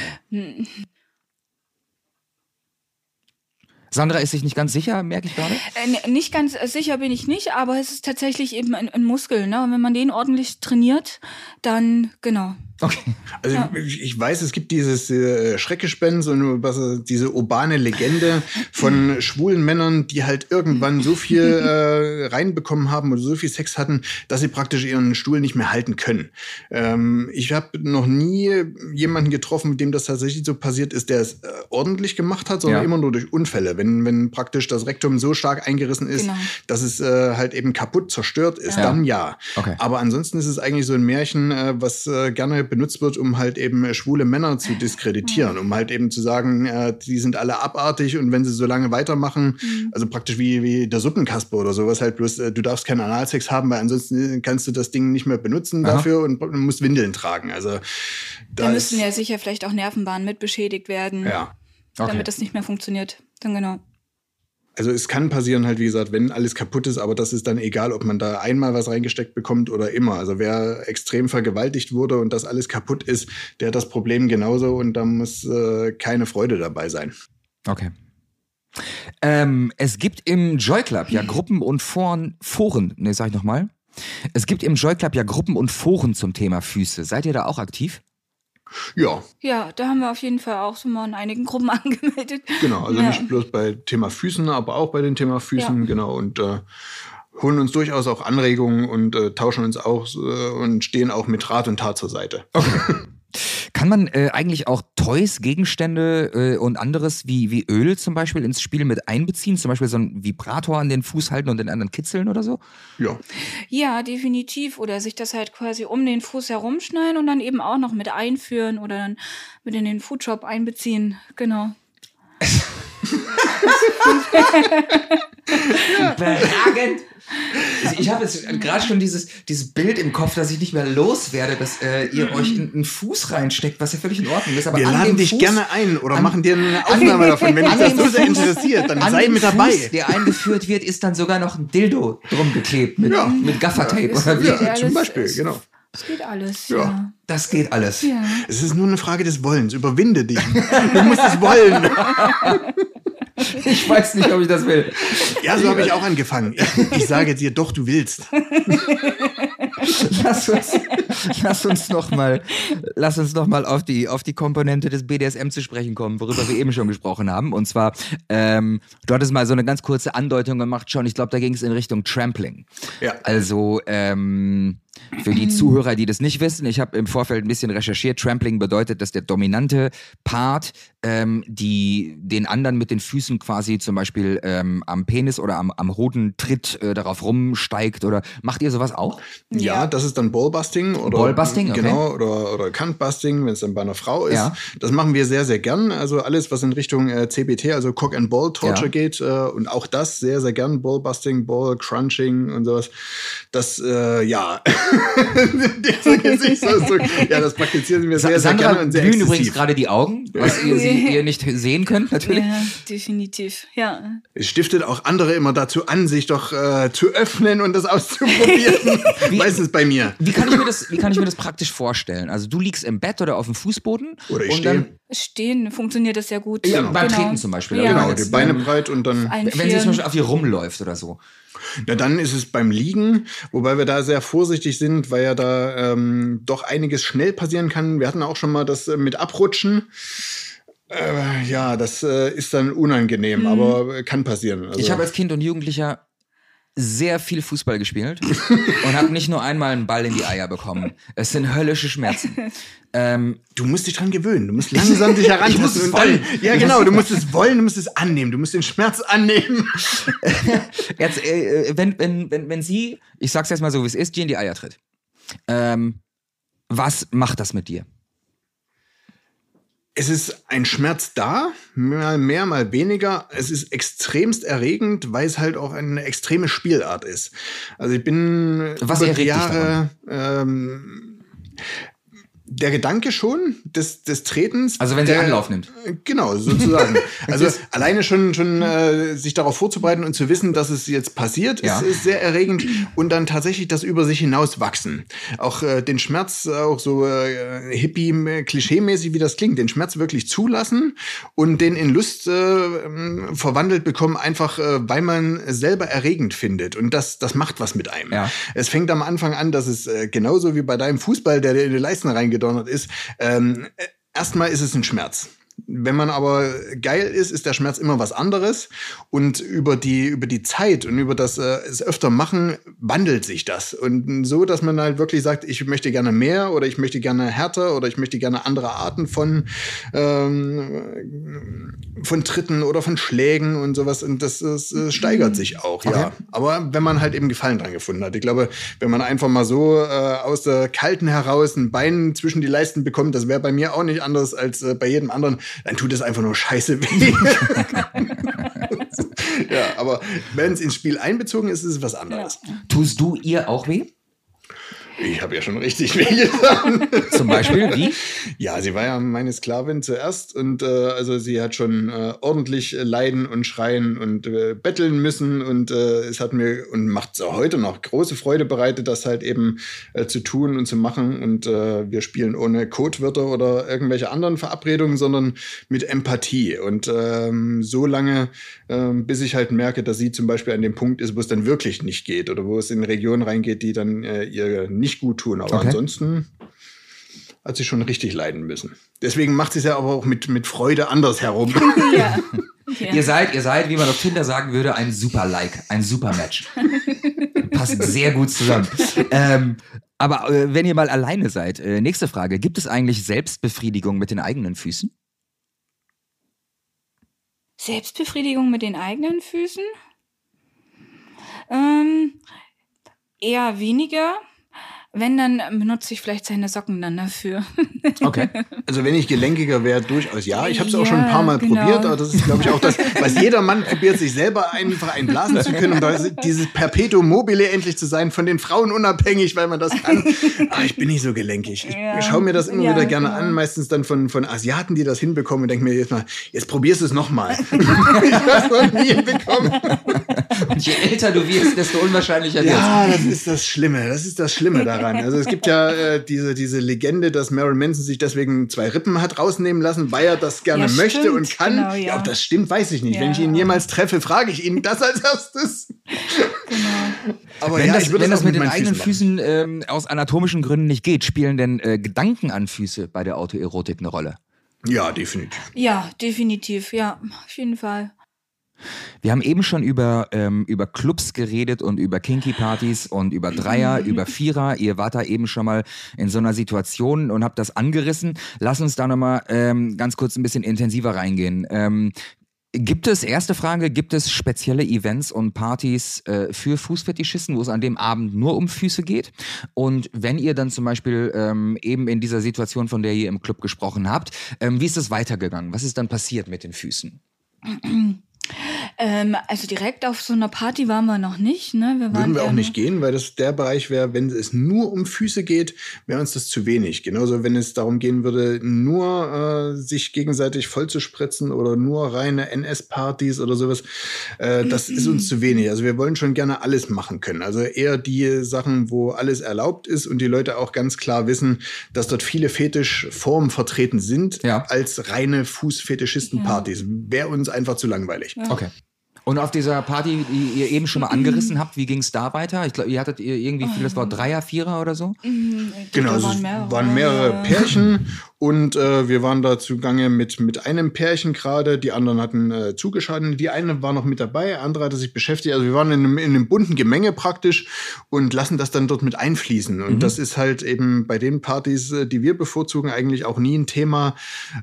Sandra ist sich nicht ganz sicher, merke ich gerade. Äh, nicht ganz äh, sicher bin ich nicht, aber es ist tatsächlich eben ein, ein Muskel. Ne? Und wenn man den ordentlich trainiert, dann genau. Okay. Also ich, ich weiß, es gibt dieses äh, Schreckgespenst und was, diese urbane Legende von schwulen Männern, die halt irgendwann so viel äh, reinbekommen haben oder so viel Sex hatten, dass sie praktisch ihren Stuhl nicht mehr halten können. Ähm, ich habe noch nie jemanden getroffen, mit dem das tatsächlich so passiert ist, der es äh, ordentlich gemacht hat, sondern Ja. immer nur durch Unfälle. Wenn, wenn praktisch das Rektum so stark eingerissen ist, Genau. dass es äh, halt eben kaputt zerstört ist, Ja. dann ja. Okay. Aber ansonsten ist es eigentlich so ein Märchen, äh, was äh, gerne benutzt wird, um halt eben äh, schwule Männer zu diskreditieren, um halt eben zu sagen, äh, die sind alle abartig und wenn sie so lange weitermachen, also praktisch wie, wie der Suppenkasper oder sowas, halt bloß, äh, du darfst keinen Analsex haben, weil ansonsten kannst du das Ding nicht mehr benutzen Aha. dafür und musst Windeln tragen. Also Da, ist, ja sicher vielleicht auch Nervenbahnen mit beschädigt werden, ja. Okay. damit das nicht mehr funktioniert. Dann genau. Also es kann passieren halt, wie gesagt, wenn alles kaputt ist, aber das ist dann egal, ob man da einmal was reingesteckt bekommt oder immer. Also wer extrem vergewaltigt wurde und das alles kaputt ist, der hat das Problem genauso und da muss äh, keine Freude dabei sein. Okay. Ähm, es gibt im Joy Club ja Gruppen und Foren, Foren, ne, sag ich nochmal. Es gibt im Joy Club ja Gruppen und Foren zum Thema Füße. Seid ihr da auch aktiv? Ja, Ja, da haben wir auf jeden Fall auch so mal in einigen Gruppen angemeldet. genau. Also Ja. nicht bloß bei Thema Füßen, aber auch bei dem Thema Füßen, Ja. genau. Und äh, holen uns durchaus auch Anregungen und äh, tauschen uns auch äh, und stehen auch mit Rat und Tat zur Seite. Kann man äh, eigentlich auch Toys, Gegenstände äh, und anderes wie, wie Öl zum Beispiel ins Spiel mit einbeziehen? Zum Beispiel so ein Vibrator an den Fuß halten und den anderen kitzeln oder so? Ja. Ja, definitiv. Oder sich das halt quasi um den Fuß herumschneiden und dann eben auch noch mit einführen oder dann mit in den Foodshop einbeziehen. Genau. Überragend! Ich habe jetzt gerade schon dieses, dieses Bild im Kopf, dass ich nicht mehr loswerde, dass äh, ihr euch in einen Fuß reinsteckt, was ja völlig in Ordnung ist. Aber Wir an laden dem dich Fuß, gerne ein oder an- machen dir eine Aufnahme davon. Wenn dich das so sehr interessiert, dann an sei mit dabei. Fuß, der eingeführt wird, ist dann sogar noch ein Dildo drum geklebt mit, Ja. mit Gaffertape Es oder wie? Ja, zum alles- Beispiel, es- genau. Es geht alles, Ja. ja. Das geht alles. Ja. Es ist nur eine Frage des Wollens. Überwinde dich. Du musst es wollen. Ich weiß nicht, ob ich das will. Ja, so habe ich auch angefangen. Ich, ich sage dir doch, du willst. Lass uns, lass uns noch mal, lass uns noch mal auf die auf die Komponente des BDSM zu sprechen kommen, worüber wir eben schon gesprochen haben. Und zwar, ähm, du hattest mal so eine ganz kurze Andeutung gemacht schon. Ich glaube, da ging es in Richtung Trampling. Ja. Also ähm, Für die Zuhörer, die das nicht wissen, ich habe im Vorfeld ein bisschen recherchiert. Trampling bedeutet, dass der dominante Part ähm, die den anderen mit den Füßen quasi zum Beispiel ähm, am Penis oder am, am Hoden tritt, äh, darauf rumsteigt oder macht ihr sowas auch? Ja, ja. das ist dann Ballbusting oder Ballbusting, okay. genau oder oder Cuntbusting, wenn es dann bei einer Frau ist. Ja. Das machen wir sehr sehr gern. Also alles, was in Richtung äh, CBT, also Cock and Ball Torture ja. geht äh, und auch das sehr sehr gern Ballbusting, Ball Crunching und sowas. Das äh, ja, dieser Gesichtsausdruck, ja, das praktizieren wir sehr Sandra sehr gerne und sehr glühen übrigens gerade die Augen, was ihr, sie, ihr nicht sehen könnt natürlich. Ja, definitiv, ja. Es stiftet auch andere immer dazu an, sich doch äh, zu öffnen und das auszuprobieren. wie, Meistens bei mir. Wie kann, ich mir das, wie kann ich mir das praktisch vorstellen? Also du liegst im Bett oder auf dem Fußboden? Oder ich stehe. Stehen funktioniert das sehr gut. Ja, genau. beim Treten zum Beispiel. Ja. Genau, die Beine breit und dann. Wenn sie zum Beispiel auf ihr rumläuft oder so. Ja, dann ist es beim Liegen, wobei wir da sehr vorsichtig sind, weil ja da ähm, doch einiges schnell passieren kann. Wir hatten auch schon mal das äh, mit Abrutschen. Äh, ja, das äh, ist dann unangenehm, mhm. aber kann passieren. Also. Ich habe als Kind und Jugendlicher sehr viel Fußball gespielt und habe nicht nur einmal einen Ball in die Eier bekommen. Es sind höllische Schmerzen. Ähm, du musst dich dran gewöhnen. Du musst langsam dich herantasten. und dann, ja, genau. Du musst es wollen, du musst es annehmen. Du musst den Schmerz annehmen. jetzt, äh, wenn, wenn, wenn, wenn sie, ich sag's jetzt mal so, wie es ist, dir in die Eier tritt, ähm, was macht das mit dir? Es ist ein Schmerz da, mal mehr, mal weniger. Es ist extremst erregend, weil es halt auch eine extreme Spielart ist. Also ich bin Was über die Jahre ähm, der Gedanke schon des, des Tretens. Also wenn sie der, Anlauf nimmt. Genau, sozusagen. also alleine schon, schon äh, sich darauf vorzubereiten und zu wissen, dass es jetzt passiert, ja. ist, ist, sehr erregend. Und dann tatsächlich das über sich hinaus wachsen. Auch äh, den Schmerz, auch so äh, hippie, klischeemäßig, wie das klingt, den Schmerz wirklich zulassen und den in Lust äh, verwandelt bekommen, einfach äh, weil man selber erregend findet. Und das, das macht was mit einem. Ja. Es fängt am Anfang an, dass es äh, genauso wie bei deinem Fußball, der dir in die Leisten reingeht, gedonnert ist. Ähm, erstmal ist es ein Schmerz. Wenn man aber geil ist, ist der Schmerz immer was anderes. Und über die, über die Zeit und über das, äh, es öfter machen, wandelt sich das. Und so, dass man halt wirklich sagt, ich möchte gerne mehr oder ich möchte gerne härter oder ich möchte gerne andere Arten von, ähm, von Tritten oder von Schlägen und sowas. Und das, das, das steigert sich auch, okay. ja. Aber wenn man halt eben Gefallen dran gefunden hat. Ich glaube, wenn man einfach mal so äh, aus der Kalten heraus ein Bein zwischen die Leisten bekommt, das wäre bei mir auch nicht anders als äh, bei jedem anderen dann tut es einfach nur scheiße weh. ja, aber wenn es ins Spiel einbezogen ist, ist es was anderes. Ja. Tust du ihr auch weh? Ich habe ja schon richtig wehgetan. Zum Beispiel wie? Ja, sie war ja meine Sklavin zuerst und äh, also sie hat schon äh, ordentlich leiden und schreien und äh, betteln müssen und äh, es hat mir und macht es auch heute noch große Freude bereitet, das halt eben äh, zu tun und zu machen und äh, wir spielen ohne Codewörter oder irgendwelche anderen Verabredungen, sondern mit Empathie und ähm, so lange, ähm, bis ich halt merke, dass sie zum Beispiel an dem Punkt ist, wo es dann wirklich nicht geht oder wo es in Regionen reingeht, die dann ihr nicht nicht gut tun. Aber okay. ansonsten hat sie schon richtig leiden müssen. Deswegen macht sie es ja aber auch mit, mit Freude anders herum. ja. ja. Ihr seid, ihr seid, wie man auf Tinder sagen würde, ein super Like, ein super Match. Passt sehr gut zusammen. Ähm, aber äh, wenn ihr mal alleine seid, äh, nächste Frage: Gibt es eigentlich Selbstbefriedigung mit den eigenen Füßen? Selbstbefriedigung mit den eigenen Füßen? Ähm, eher weniger. Wenn, dann benutze ich vielleicht seine Socken dann dafür. Okay. Also wenn ich gelenkiger wäre, durchaus ja. Ich habe es ja, auch schon ein paar Mal genau. probiert, aber das ist, glaube ich, auch das, was jeder Mann probiert, sich selber einfach einblasen zu können und dieses Perpetuum mobile endlich zu sein, von den Frauen unabhängig, weil man das kann. Aber ich bin nicht so gelenkig. Ich ja. schaue mir das immer ja, wieder gerne genau. an, meistens dann von, von Asiaten, die das hinbekommen und denke mir jetzt mal, jetzt probierst du es nochmal. ich habe es noch nie hinbekommen. Und je älter du wirst, desto unwahrscheinlicher wird Ja, das ist das Schlimme. Das ist das Schlimme daran daran. Also es gibt ja äh, diese, diese Legende, dass Marilyn Manson sich deswegen zwei Rippen hat rausnehmen lassen, weil er das gerne ja, möchte stimmt. und kann. Genau, ja. ja. ob das stimmt, weiß ich nicht. Ja. Wenn ich ihn jemals treffe, frage ich ihn das als erstes. Genau. Aber wenn ja, das, wenn das mit, mit den eigenen Füßen, Füßen ähm, aus anatomischen Gründen nicht geht, spielen denn äh, Gedanken an Füße bei der Autoerotik eine Rolle? Ja, definitiv. Ja, definitiv, ja, auf jeden Fall. Wir haben eben schon über, ähm, über Clubs geredet und über Kinky-Partys und über Dreier, über Vierer. Ihr wart da eben schon mal in so einer Situation und habt das angerissen. Lass uns da nochmal ähm, ganz kurz ein bisschen intensiver reingehen. Ähm, Gibt es, erste Frage, gibt es spezielle Events und Partys äh, für Fußfetischisten, wo es an dem Abend nur um Füße geht? Und wenn ihr dann zum Beispiel ähm, eben in dieser Situation, von der ihr im Club gesprochen habt, ähm, wie ist es weitergegangen? Was ist dann passiert mit den Füßen? Ähm, also direkt auf so einer Party waren wir noch nicht. Ne? Wir Würden wir auch nicht gehen, weil das der Bereich wäre, wenn es nur um Füße geht, wäre uns das zu wenig. Genauso, wenn es darum gehen würde, nur äh, sich gegenseitig voll zu spritzen oder nur reine NS-Partys oder sowas, äh, das ist uns zu wenig. Also wir wollen schon gerne alles machen können. Also eher die Sachen, wo alles erlaubt ist und die Leute auch ganz klar wissen, dass dort viele Fetischformen vertreten sind, ja. als reine Fußfetischisten-Partys. Ja. Wäre uns einfach zu langweilig. Ja. Okay. Und auf dieser Party, die ihr eben schon mal angerissen habt, wie ging es da weiter? Ich glaube, ihr hattet irgendwie, das war Dreier, Vierer oder so? Mhm, genau, es waren mehrere, waren mehrere Pärchen und äh, wir waren da zugange mit, mit einem Pärchen gerade, die anderen hatten äh, zugeschaltet. Die eine war noch mit dabei, andere hatte sich beschäftigt. Also wir waren in einem, in einem bunten Gemenge praktisch und lassen das dann dort mit einfließen. Und mhm. das ist halt eben bei den Partys, äh, die wir bevorzugen, eigentlich auch nie ein Thema,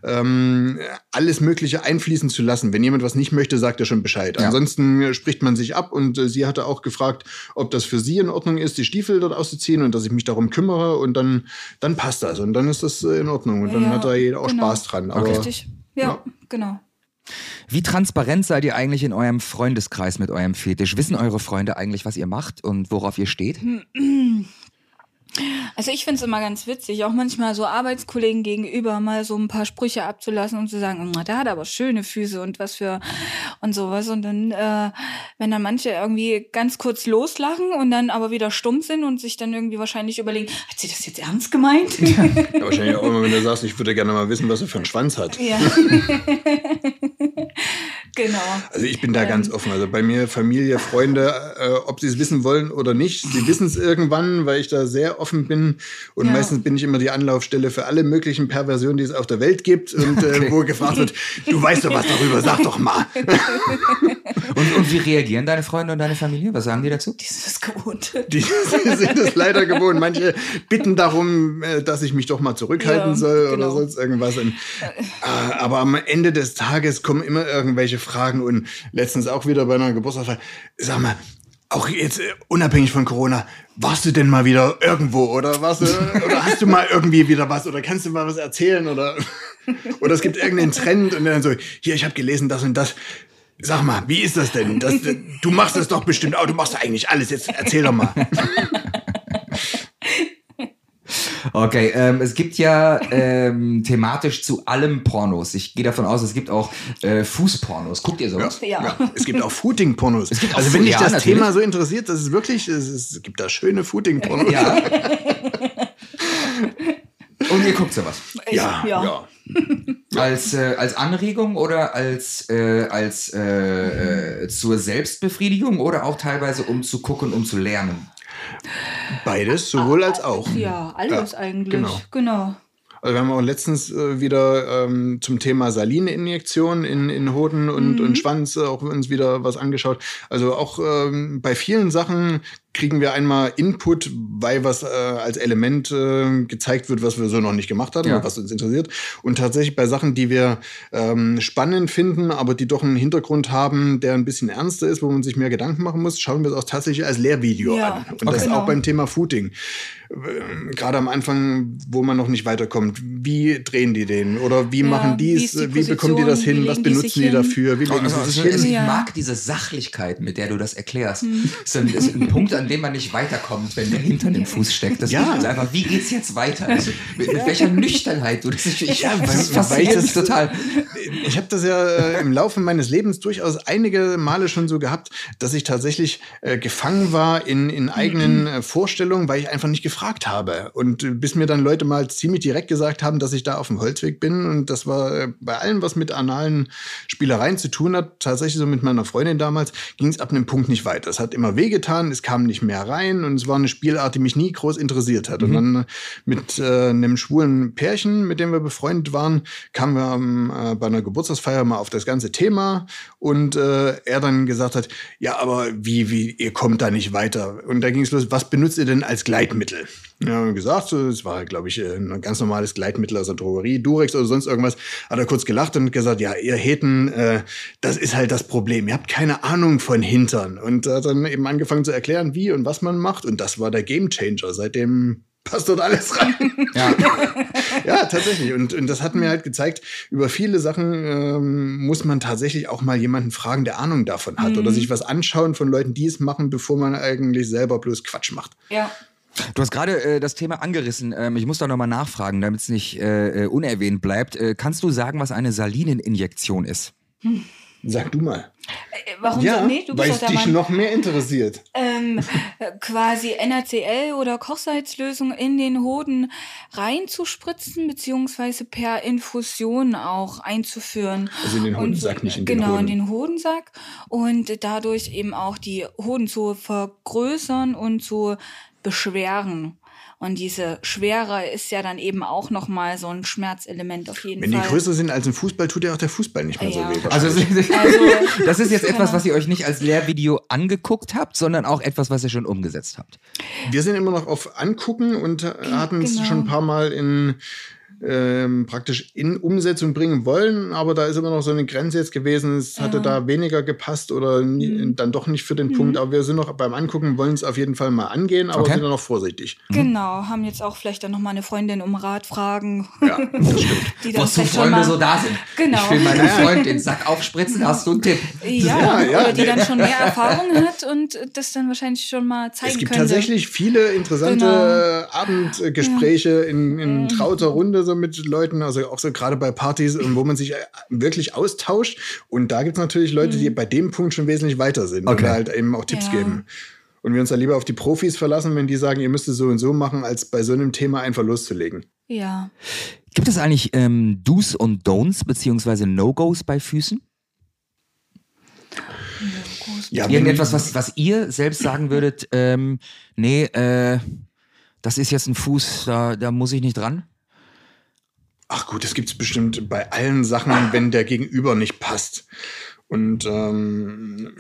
ähm, alles Mögliche einfließen zu lassen. Wenn jemand was nicht möchte, sagt er schon Bescheid. Ja. Ansonsten spricht man sich ab und äh, sie hatte auch gefragt, ob das für sie in Ordnung ist, die Stiefel dort auszuziehen und dass ich mich darum kümmere und dann, dann passt das und dann ist das äh, in Ordnung und dann ja, hat da jeder auch genau. Spaß dran. Aber, Richtig, ja, ja, genau. Wie transparent seid ihr eigentlich in eurem Freundeskreis mit eurem Fetisch? Wissen eure Freunde eigentlich, was ihr macht und worauf ihr steht? Also ich finde es immer ganz witzig, auch manchmal so Arbeitskollegen gegenüber mal so ein paar Sprüche abzulassen und zu sagen, oh, der hat aber schöne Füße und was für und sowas. Und dann, äh, wenn dann manche irgendwie ganz kurz loslachen und dann aber wieder stumm sind und sich dann irgendwie wahrscheinlich überlegen, hat sie das jetzt ernst gemeint? Ja, wahrscheinlich auch immer, wenn du sagst, ich würde gerne mal wissen, was er für einen Schwanz hat. Ja. genau. Also ich bin da ähm, ganz offen. Also bei mir Familie, Freunde, äh, ob sie es wissen wollen oder nicht, sie wissen es irgendwann, weil ich da sehr offen bin. Und ja. meistens bin ich immer die Anlaufstelle für alle möglichen Perversionen, die es auf der Welt gibt. Und äh, okay. wo gefragt wird, du weißt doch was darüber, sag doch mal. und, und, wie reagieren deine Freunde und deine Familie? Was sagen die dazu? Die sind es gewohnt. Die, die sind es leider gewohnt. Manche bitten darum, äh, dass ich mich doch mal zurückhalten ja, soll genau. oder sonst irgendwas. Und, äh, aber am Ende des Tages kommen immer irgendwelche Fragen und letztens auch wieder bei einer Geburtstagsfeier. Sag mal, auch jetzt äh, unabhängig von Corona, warst du denn mal wieder irgendwo oder was? Oder hast du mal irgendwie wieder was oder kannst du mal was erzählen oder oder es gibt irgendeinen Trend und dann so, hier, ich habe gelesen das und das. Sag mal, wie ist das denn? Das, du machst das doch bestimmt auch, du machst eigentlich alles. Jetzt erzähl doch mal. Okay, ähm, es gibt ja ähm, thematisch zu allem Pornos. Ich gehe davon aus, es gibt auch äh, Fußpornos. Guckt ihr sowas? Ja. ja. Es gibt auch Footing-Pornos. Also wenn dich das ja, Thema so interessiert, das ist wirklich, es, es gibt da schöne Footing-Pornos. Ja. Und ihr guckt sowas? Ja, ja. ja. Als, äh, als Anregung oder als, äh, als äh, äh, zur Selbstbefriedigung oder auch teilweise um zu gucken, um zu lernen? Beides, sowohl als auch. Ja, alles ja, eigentlich. Genau. genau. Also wir haben auch letztens äh, wieder ähm, zum Thema Salininjektion in, in Hoden und, mhm. und Schwanz äh, auch uns wieder was angeschaut. Also auch ähm, bei vielen Sachen kriegen wir einmal Input, weil was äh, als Element äh, gezeigt wird, was wir so noch nicht gemacht haben, ja. was uns interessiert. Und tatsächlich bei Sachen, die wir ähm, spannend finden, aber die doch einen Hintergrund haben, der ein bisschen ernster ist, wo man sich mehr Gedanken machen muss, schauen wir es auch tatsächlich als Lehrvideo ja. an. Und okay. das genau. auch beim Thema Footing. Äh, gerade am Anfang, wo man noch nicht weiterkommt. Wie drehen die den? Oder wie ja, machen die's? Wie, die wie bekommen die das hin? Was benutzen die, die dafür? Wie legen also, sie sich also, hin? Ich mag diese Sachlichkeit, mit der du das erklärst. Hm. Das ist ein Punkt, an dem man nicht weiterkommt, wenn der Hintern im Fuß steckt. Das ja. ist einfach, wie geht's jetzt weiter? Also, mit, mit, welcher Nüchternheit du das ich, ich, ja, das fasziniert das, total. Ich habe das ja äh, im Laufe meines Lebens durchaus einige Male schon so gehabt, dass ich tatsächlich äh, gefangen war in, in eigenen mhm. äh, Vorstellungen, weil ich einfach nicht gefragt habe. Und äh, bis mir dann Leute mal ziemlich direkt gesagt haben, dass ich da auf dem Holzweg bin. Und das war bei allem, was mit analen Spielereien zu tun hat, tatsächlich so mit meiner Freundin damals, ging es ab einem Punkt nicht weiter. Es hat immer wehgetan, es kam nicht eigentlich mehr rein und es war eine Spielart, die mich nie groß interessiert hat. Mhm. Und dann mit äh, einem schwulen Pärchen, mit dem wir befreundet waren, kamen wir äh, bei einer Geburtstagsfeier mal auf das ganze Thema und äh, er dann gesagt hat, ja, aber wie, wie, ihr kommt da nicht weiter. Und da ging es los, was benutzt ihr denn als Gleitmittel? Ja, gesagt, es war, glaube ich, ein ganz normales Gleitmittel aus der Drogerie, Durex oder sonst irgendwas. Hat er kurz gelacht und gesagt, ja, ihr Heten, äh, das ist halt das Problem. Ihr habt keine Ahnung von Hintern. Und hat dann eben angefangen zu erklären, wie und was man macht. Und das war der Gamechanger. Seitdem passt dort alles rein. Ja, ja tatsächlich. Und, und das hat mir halt gezeigt, über viele Sachen ähm, muss man tatsächlich auch mal jemanden fragen, der Ahnung davon hat. Mhm. Oder sich was anschauen von Leuten, die es machen, bevor man eigentlich selber bloß Quatsch macht. Ja. Du hast gerade äh, das Thema angerissen. Ähm, ich muss da nochmal nachfragen, damit es nicht äh, äh, unerwähnt bleibt. Äh, kannst du sagen, was eine Salineninjektion ist? Hm. Sag du mal. Äh, warum ja, so? Nee, du weil es dich Mann. noch mehr interessiert. Ähm, quasi NaCl oder Kochsalzlösung in den Hoden reinzuspritzen, beziehungsweise per Infusion auch einzuführen. Also in den Hodensack, und, nicht in den Genau, Hoden. in den Hodensack. Und dadurch eben auch die Hoden zu vergrößern und zu beschweren. Und diese Schwere ist ja dann eben auch nochmal so ein Schmerzelement auf jeden Wenn Fall. Wenn die größer sind als ein Fußball, tut ja auch der Fußball nicht mehr ja. so weh. Also, also, das ist jetzt etwas, was ihr euch nicht als Lehrvideo angeguckt habt, sondern auch etwas, was ihr schon umgesetzt habt. Wir sind immer noch auf Angucken und hatten es genau. schon ein paar Mal in ähm, praktisch in Umsetzung bringen wollen, aber da ist immer noch so eine Grenze jetzt gewesen. Es hatte da weniger gepasst oder nie, mhm. dann doch nicht für den mhm. Punkt. Aber wir sind noch beim Angucken, wollen es auf jeden Fall mal angehen, aber okay. sind noch vorsichtig. Mhm. Genau, haben jetzt auch vielleicht dann noch mal eine Freundin um Rat fragen. Ja, das stimmt. die dann Wozu Freunde so da sind. Genau. Ich will meinen Freund den Sack aufspritzen, hast du einen Tipp. Ja, ja, oder die dann schon mehr Erfahrung hat und das dann wahrscheinlich schon mal zeigen Es gibt könnte. tatsächlich viele interessante genau. Abendgespräche ja. in, in mhm. trauter Runde so mit Leuten, also auch so gerade bei Partys, wo man sich äh, wirklich austauscht. Und da gibt es natürlich Leute, die mhm. bei dem Punkt schon wesentlich weiter sind okay. und halt eben auch Tipps ja. geben. Und wir uns da lieber auf die Profis verlassen, wenn die sagen, ihr müsst es so und so machen, als bei so einem Thema einfach loszulegen. Ja. Gibt es eigentlich ähm, Do's und Don'ts beziehungsweise No-Gos bei Füßen? Ja, Irgendetwas, was, was ihr selbst sagen würdet, ähm, nee, äh, das ist jetzt ein Fuß, da, da muss ich nicht dran? Ach gut, das gibt's bestimmt bei allen Sachen, wenn der Gegenüber nicht passt. Und ähm,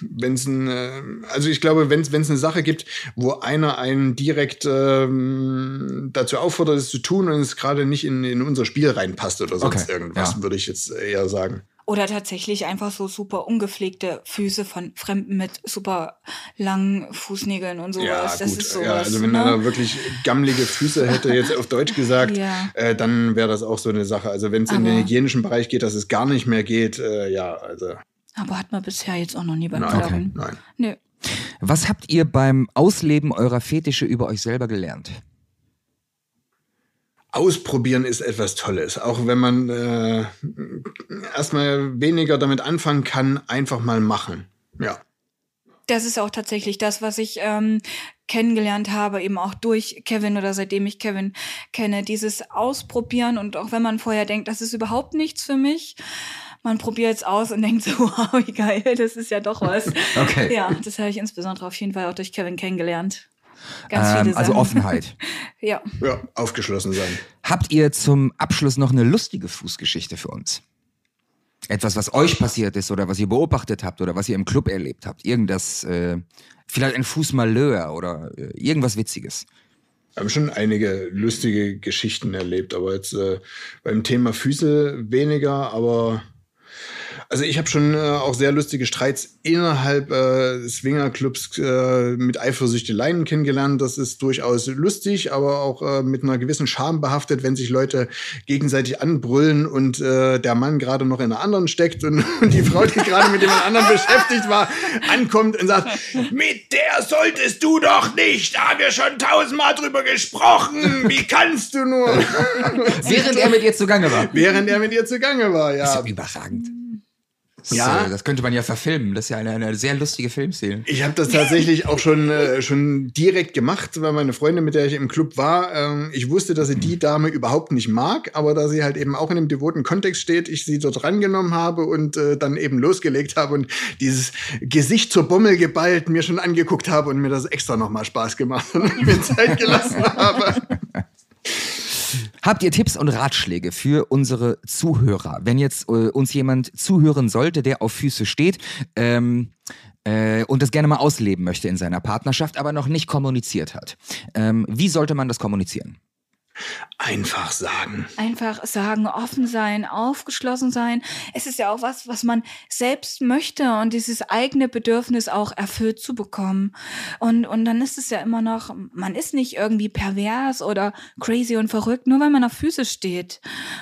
wenn es ein, äh, also ich glaube, wenn es eine Sache gibt, wo einer einen direkt ähm, dazu auffordert, es zu tun und es gerade nicht in, in unser Spiel reinpasst oder sonst okay, irgendwas, ja. würde ich jetzt eher sagen. Oder tatsächlich einfach so super ungepflegte Füße von Fremden mit super langen Fußnägeln und sowas. Ja, das gut. ist sowas. Ja, also wenn ne? er wirklich gammelige Füße hätte, jetzt auf Deutsch gesagt, ja. äh, dann wäre das auch so eine Sache. Also wenn es in den hygienischen Bereich geht, dass es gar nicht mehr geht, äh, ja, also. Aber hat man bisher jetzt auch noch nie beim Nein, okay. Nein. Nö. Was habt ihr beim Ausleben eurer Fetische über euch selber gelernt? Ausprobieren ist etwas Tolles. Auch wenn man äh, erstmal weniger damit anfangen kann, einfach mal machen. Ja. Das ist auch tatsächlich das, was ich ähm, kennengelernt habe, eben auch durch Kevin oder seitdem ich Kevin kenne. Dieses Ausprobieren und auch wenn man vorher denkt, das ist überhaupt nichts für mich, man probiert es aus und denkt so, wow, wie geil, das ist ja doch was. Okay. Ja, das habe ich insbesondere auf jeden Fall auch durch Kevin kennengelernt. Ganz viele ähm, also Offenheit. ja. Ja, aufgeschlossen sein. Habt ihr zum Abschluss noch eine lustige Fußgeschichte für uns? Etwas, was euch passiert ist oder was ihr beobachtet habt oder was ihr im Club erlebt habt. Irgendwas, äh, vielleicht ein Fußmalheur oder äh, irgendwas Witziges. Wir haben schon einige lustige Geschichten erlebt, aber jetzt äh, beim Thema Füße weniger, aber also ich habe schon äh, auch sehr lustige Streits innerhalb äh, Swingerclubs äh, mit Eifersüchteleien kennengelernt. Das ist durchaus lustig, aber auch äh, mit einer gewissen Scham behaftet, wenn sich Leute gegenseitig anbrüllen und äh, der Mann gerade noch in einer anderen steckt und, und die Frau, die gerade mit jemand anderem beschäftigt war, ankommt und sagt, mit der solltest du doch nicht, da haben wir schon tausendmal drüber gesprochen, wie kannst du nur? Während er mit ihr zugange war. Während er mit ihr zugange war, ja. Das ist überragend. Ja. äh, das könnte man ja verfilmen. Das ist ja eine, eine sehr lustige Filmszene. Ich habe das tatsächlich auch schon, äh, schon direkt gemacht, weil meine Freundin, mit der ich im Club war, ähm, ich wusste, dass sie die Dame überhaupt nicht mag, aber da sie halt eben auch in einem devoten Kontext steht, ich sie dort rangenommen habe und äh, dann eben losgelegt habe und dieses Gesicht zur Bommel geballt mir schon angeguckt habe und mir das extra nochmal Spaß gemacht und mir Zeit gelassen habe. Habt ihr Tipps und Ratschläge für unsere Zuhörer? Wenn jetzt äh, uns jemand zuhören sollte, der auf Füße steht ähm, äh, und das gerne mal ausleben möchte in seiner Partnerschaft, aber noch nicht kommuniziert hat, ähm, wie sollte man das kommunizieren? Einfach sagen. Einfach sagen, offen sein, aufgeschlossen sein. Es ist ja auch was, was man selbst möchte und dieses eigene Bedürfnis auch erfüllt zu bekommen. Und, und dann ist es ja immer noch, man ist nicht irgendwie pervers oder crazy und verrückt, nur weil man auf Füße steht.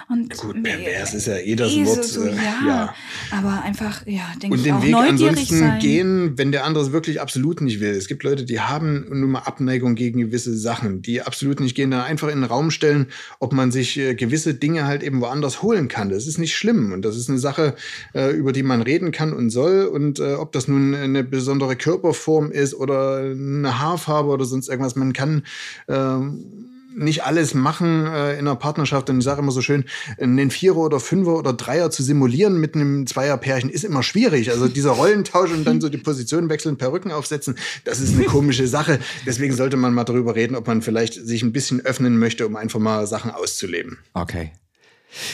Und Gut, pervers ist ja eh das eh Wort. So, äh, ja. ja. Aber einfach, ja, denke Und ich den auch Weg neugierig ansonsten sein. gehen, wenn der andere es wirklich absolut nicht will. Es gibt Leute, die haben nun mal Abneigung gegen gewisse Sachen, die absolut nicht gehen, dann einfach in den Raum stellen, ob man sich äh, gewisse Dinge halt eben woanders holen kann. Das ist nicht schlimm und das ist eine Sache, äh, über die man reden kann und soll. Und äh, ob das nun eine besondere Körperform ist oder eine Haarfarbe oder sonst irgendwas, man kann ähm, nicht alles machen äh, in einer Partnerschaft. Und ich sage immer so schön, einen Vierer oder Fünfer oder Dreier zu simulieren mit einem Zweierpärchen ist immer schwierig. Also dieser Rollentausch und dann so die Position wechseln, Perücken aufsetzen, das ist eine komische Sache. Deswegen sollte man mal darüber reden, ob man vielleicht sich ein bisschen öffnen möchte, um einfach mal Sachen auszuleben. Okay.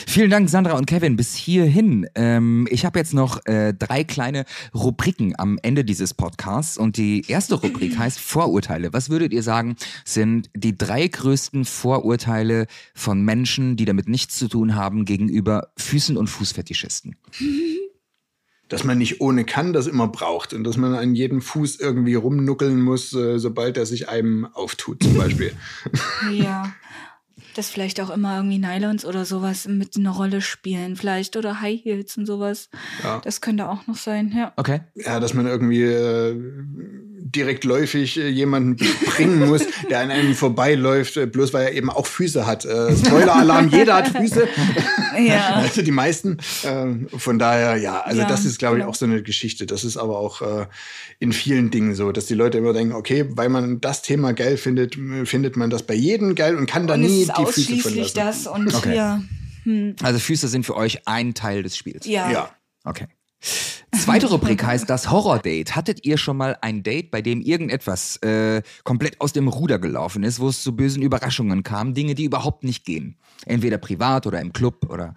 Vielen Dank, Sandra und Kevin, bis hierhin. Ähm, ich habe jetzt noch äh, drei kleine Rubriken am Ende dieses Podcasts und die erste Rubrik heißt Vorurteile. Was würdet ihr sagen, sind die drei größten Vorurteile von Menschen, die damit nichts zu tun haben, gegenüber Füßen- und Fußfetischisten? Dass man nicht ohne kann, das immer braucht und dass man an jedem Fuß irgendwie rumnuckeln muss, äh, sobald er sich einem auftut, zum Beispiel. Ja. Dass vielleicht auch immer irgendwie Nylons oder sowas mit einer Rolle spielen, vielleicht oder High Heels und sowas. Ja. Das könnte auch noch sein, ja. Okay. Ja, dass man irgendwie äh, direkt läufig äh, jemanden bringen muss, der an einem vorbeiläuft, äh, bloß weil er eben auch Füße hat. Äh, Spoiler-Alarm, jeder hat Füße. Ja. Also die meisten. Ähm, von daher, ja, also Ja, das ist, glaube ich, genau. auch so eine Geschichte. Das ist aber auch äh, in vielen Dingen so, dass die Leute immer denken, okay, weil man das Thema geil findet, findet man das bei jedem geil und kann da Und nie die Füße von ausschließlich lassen. das und Okay. ja. Also Füße sind für euch ein Teil des Spiels. Ja. Ja. Okay. Zweite Rubrik heißt das Horror-Date. Hattet ihr schon mal ein Date, bei dem irgendetwas äh, komplett aus dem Ruder gelaufen ist, wo es zu bösen Überraschungen kam, Dinge, die überhaupt nicht gehen? Entweder privat oder im Club oder.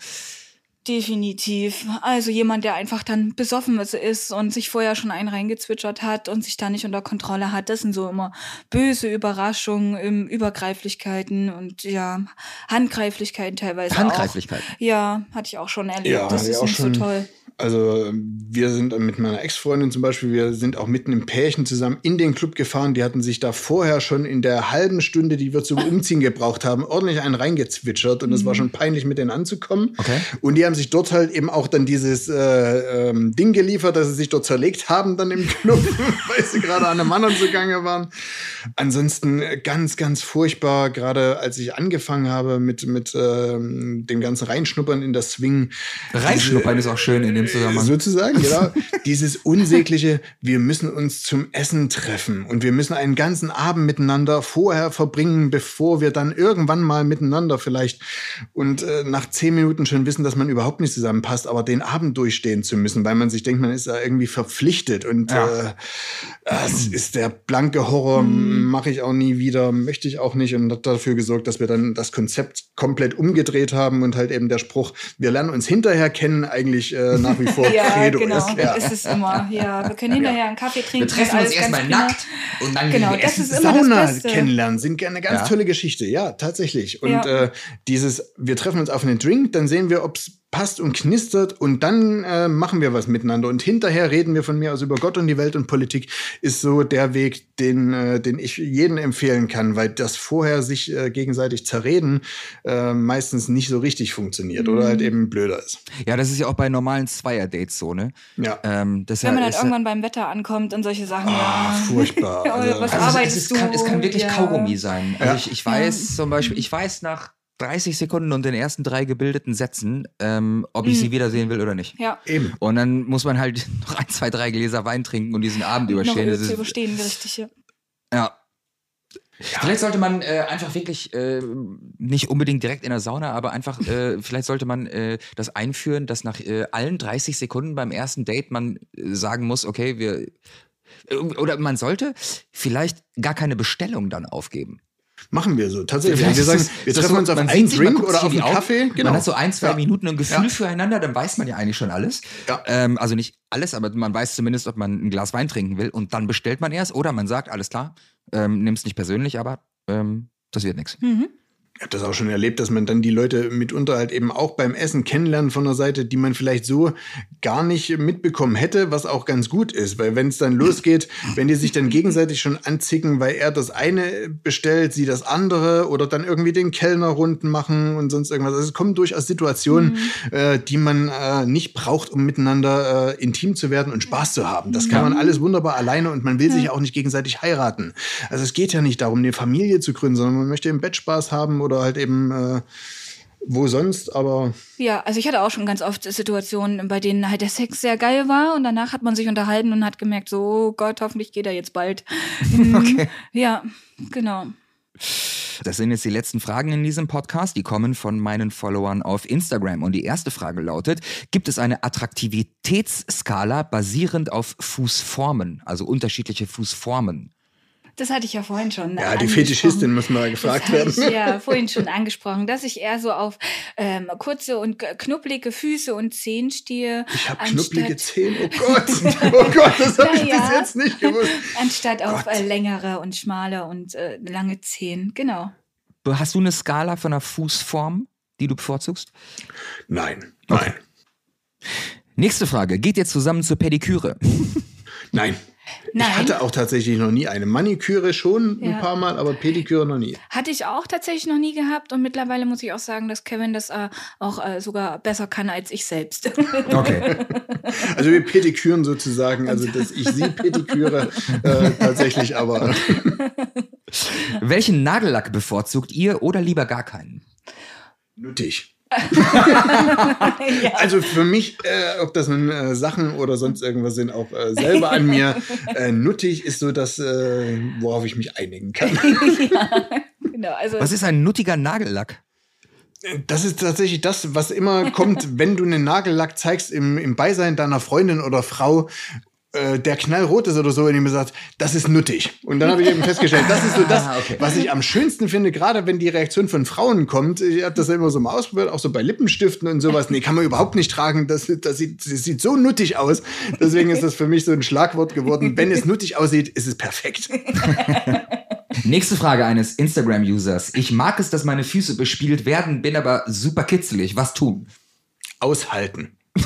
Definitiv. Also jemand, der einfach dann besoffen ist und sich vorher schon einen reingezwitschert hat und sich da nicht unter Kontrolle hat. Das sind so immer böse Überraschungen, Übergreiflichkeiten und ja, Handgreiflichkeiten teilweise Handgreiflichkeiten. auch. Ja, hatte ich auch schon erlebt. Ja, das ist auch nicht schon. so toll. Also wir sind mit meiner Ex-Freundin zum Beispiel, wir sind auch mitten im Pärchen zusammen in den Club gefahren. Die hatten sich da vorher schon in der halben Stunde, die wir zum Umziehen gebraucht haben, ordentlich einen reingezwitschert und es war schon peinlich, mit denen anzukommen. Okay. Und die haben sich dort halt eben auch dann dieses äh, ähm, Ding geliefert, dass sie sich dort zerlegt haben dann im Club, weil sie gerade an einem anderen zugange waren. Ansonsten äh, ganz, ganz furchtbar, gerade als ich angefangen habe mit, mit ähm, dem ganzen Reinschnuppern in das Swing. Reinschnuppern ist auch schön in dem Zusammenhang. Sozusagen, genau. Dieses unsägliche, wir müssen uns zum Essen treffen und wir müssen einen ganzen Abend miteinander vorher verbringen, bevor wir dann irgendwann mal miteinander vielleicht und äh, nach zehn Minuten schon wissen, dass man überhaupt nicht zusammenpasst, aber den Abend durchstehen zu müssen, weil man sich denkt, man ist da irgendwie verpflichtet und Ja. äh, das ist der blanke Horror, mache ich auch nie wieder, möchte ich auch nicht und hat dafür gesorgt, dass wir dann das Konzept komplett umgedreht haben und halt eben der Spruch, wir lernen uns hinterher kennen, eigentlich äh, nach wie vor Ja, Credo genau. ist. Ja. Ist es immer. Ja, wir können hinterher einen Kaffee trinken. Wir treffen alles uns erstmal nackt und dann Genau, gehen wir das essen. ist immer das Sauna Beste. kennenlernen sind eine ganz Ja. tolle Geschichte, ja, tatsächlich. Und Ja. äh, dieses, wir treffen uns auf einen Drink, dann sehen wir, ob es passt und knistert und dann äh, machen wir was miteinander. Und hinterher reden wir von mir aus über Gott und die Welt und Politik, ist so der Weg, den, äh, den ich jedem empfehlen kann, weil das vorher sich äh, gegenseitig zerreden äh, meistens nicht so richtig funktioniert oder Mhm. halt eben blöder ist. Ja, das ist ja auch bei normalen Zweier-Dates so, ne? Ja. Ähm, das Wenn man ist, irgendwann beim Wetter ankommt und solche Sachen. Ah, ja. furchtbar. Oder Also- was Also es, arbeitest es, du? kann, es kann wirklich Ja. Kaugummi sein. Also Ja. ich, ich weiß zum Beispiel, ich weiß nach 30 Sekunden und den ersten drei gebildeten Sätzen, ähm, ob ich Mhm. sie wiedersehen will oder nicht. Ja. Eben. Und dann muss man halt noch ein, zwei, drei Gläser Wein trinken und diesen Abend Noch überstehen. Das zu ist, überstehen, richtig. Ja. ja. Vielleicht sollte man äh, einfach wirklich äh, nicht unbedingt direkt in der Sauna, aber einfach, äh, vielleicht sollte man äh, das einführen, dass nach äh, allen 30 Sekunden beim ersten Date man äh, sagen muss, okay, wir äh, oder man sollte vielleicht gar keine Bestellung dann aufgeben. Machen wir so. Tatsächlich. Vielleicht wir sagen, wir treffen so, uns auf einen sich, Drink oder auf in einen Kaffee. Genau. Man hat so ein, zwei Ja. Minuten ein Gefühl Ja. füreinander, dann weiß man ja eigentlich schon alles. Ja. Ähm, also nicht alles, aber man weiß zumindest, ob man ein Glas Wein trinken will und dann bestellt man erst oder man sagt, alles klar, ähm, nimm's nicht persönlich, aber ähm, das wird nichts. Mhm. Ich habe das auch schon erlebt, dass man dann die Leute mitunter halt eben auch beim Essen kennenlernen von der Seite, die man vielleicht so gar nicht mitbekommen hätte, was auch ganz gut ist. Weil wenn es dann losgeht, wenn die sich dann gegenseitig schon anzicken, weil er das eine bestellt, sie das andere oder dann irgendwie den Kellner runden machen und sonst irgendwas. Also es kommen durchaus Situationen, äh, die man äh, nicht braucht, um miteinander äh, intim zu werden und Spaß zu haben. Das kann man alles wunderbar alleine und man will sich auch nicht gegenseitig heiraten. Also es geht ja nicht darum, eine Familie zu gründen, sondern man möchte im Bett Spaß haben oder halt eben äh, wo sonst, aber Ja, also ich hatte auch schon ganz oft Situationen, bei denen halt der Sex sehr geil war und danach hat man sich unterhalten und hat gemerkt, so oh Gott, hoffentlich geht er jetzt bald. Mhm. Okay. Ja, genau. Das sind jetzt die letzten Fragen in diesem Podcast. Die kommen von meinen Followern auf Instagram. Und die erste Frage lautet, gibt es eine Attraktivitätsskala basierend auf Fußformen, also unterschiedliche Fußformen? Das hatte ich ja vorhin schon. ja, die. Fetischistin muss mal gefragt das werden. hatte ich ja vorhin schon angesprochen, dass ich eher so auf ähm, kurze und knuppelige Füße und Zehen stehe. Ich habe knuppelige Zehen. Oh Gott, oh Gott, das habe ich Naja. bis jetzt nicht gewusst. Anstatt auf Gott. äh, längere und schmale und äh, lange Zehen. Genau. Hast du eine Skala von einer Fußform, die du bevorzugst? Nein, nein, Nächste Frage. Geht ihr zusammen zur Pediküre? nein. Nein. Ich hatte auch tatsächlich noch nie eine Maniküre schon ein Ja. paar Mal, aber Pediküre noch nie. Hatte ich auch tatsächlich noch nie gehabt und mittlerweile muss ich auch sagen, dass Kevin das äh, auch äh, sogar besser kann als ich selbst. Okay. Also wir Pediküren sozusagen, also dass ich sie Pediküre äh, tatsächlich, aber Welchen Nagellack bevorzugt ihr oder lieber gar keinen? nötig. Also für mich, äh, ob das nun äh, Sachen oder sonst irgendwas sind, auch äh, selber an mir, äh, nuttig ist so das, äh, worauf ich mich einigen kann. genau, also Was ist ein nuttiger Nagellack? Das ist tatsächlich das, was immer kommt, wenn du einen Nagellack zeigst im, im Beisein deiner Freundin oder Frau, äh, der knallrot ist oder so, und die mir sagt, das ist nuttig. Und dann habe ich eben festgestellt, das ist so das, Ah, okay. was ich am schönsten finde, gerade wenn die Reaktion von Frauen kommt. Ich habe das ja immer so mal ausprobiert, auch so bei Lippenstiften und sowas. Nee, kann man überhaupt nicht tragen. Das, das, sieht, das sieht so nuttig aus. Deswegen ist das für mich so ein Schlagwort geworden. Wenn es nuttig aussieht, ist es perfekt. Nächste Frage eines Instagram-Users. Ich mag es, dass meine Füße bespielt werden, bin aber super kitzelig. Was tun? Aushalten.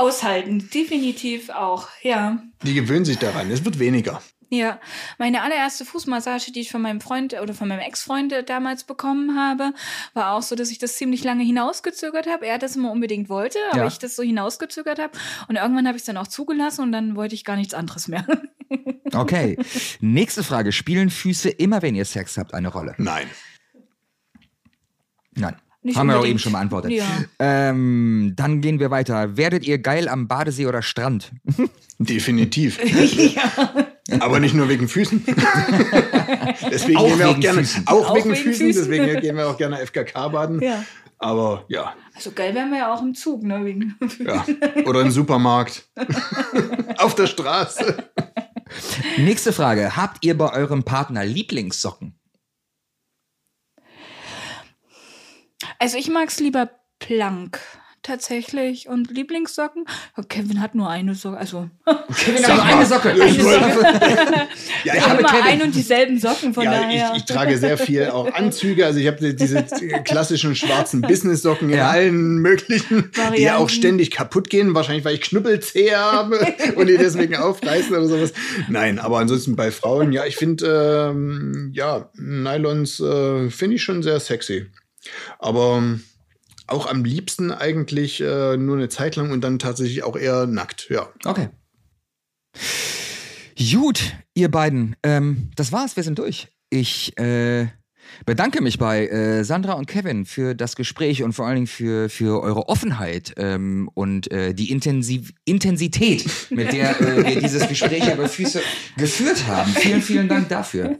aushalten, definitiv auch, ja. Die gewöhnen sich daran. Es wird weniger. Ja, meine allererste Fußmassage, die ich von meinem Freund oder von meinem Ex-Freund damals bekommen habe, war auch so, dass ich das ziemlich lange hinausgezögert habe. Er das immer unbedingt wollte, aber Ja. ich das so hinausgezögert habe. Und irgendwann habe ich es dann auch zugelassen und dann wollte ich gar nichts anderes mehr. Okay. Nächste Frage. Spielen Füße immer, wenn ihr Sex habt, eine Rolle? Nein. Nein. Nicht Haben wir auch unbedingt. eben schon beantwortet. Ja. Ähm, dann gehen wir weiter. Werdet ihr geil am Badesee oder Strand? Definitiv. Aber nicht nur wegen Füßen. deswegen Auch gehen wir auch wegen gerne, Füßen. auch, Auch wegen, wegen Füßen, Füßen. deswegen gehen wir auch gerne FKK baden. Ja. Aber ja, Also geil wären wir ja auch im Zug, ne? Wegen ja. Oder im Supermarkt. Auf der Straße. Nächste Frage. Habt ihr bei eurem Partner Lieblingssocken? Also ich mag es lieber plank. Tatsächlich. Und Lieblingssocken? Ja, Kevin hat nur eine Socke. Also Kevin hat nur eine Socke. Ja, ich Eine Socke. Ja, ich, habe, immer Kevin. ein und dieselben Socken, von ja, daher. ich, ich trage sehr viel auch Anzüge. Also ich habe diese klassischen schwarzen Business-Socken in Ja. allen möglichen, die ja Varianten. auch ständig kaputt gehen. Wahrscheinlich, weil ich Knüppelzehe habe und die deswegen aufreißen oder sowas. Nein, aber ansonsten bei Frauen, ja, ich finde, ähm, ja, Nylons äh, finde ich schon sehr sexy. Aber ähm, auch am liebsten eigentlich äh, nur eine Zeit lang und dann tatsächlich auch eher nackt, ja. Okay. Gut, ihr beiden. Ähm, das war's, wir sind durch. Ich äh, Bedanke mich bei äh, Sandra und Kevin für das Gespräch und vor allen Dingen für, für eure Offenheit ähm, und äh, die Intensiv Intensität, mit der äh, wir dieses Gespräch über Füße geführt haben. Vielen, vielen Dank dafür.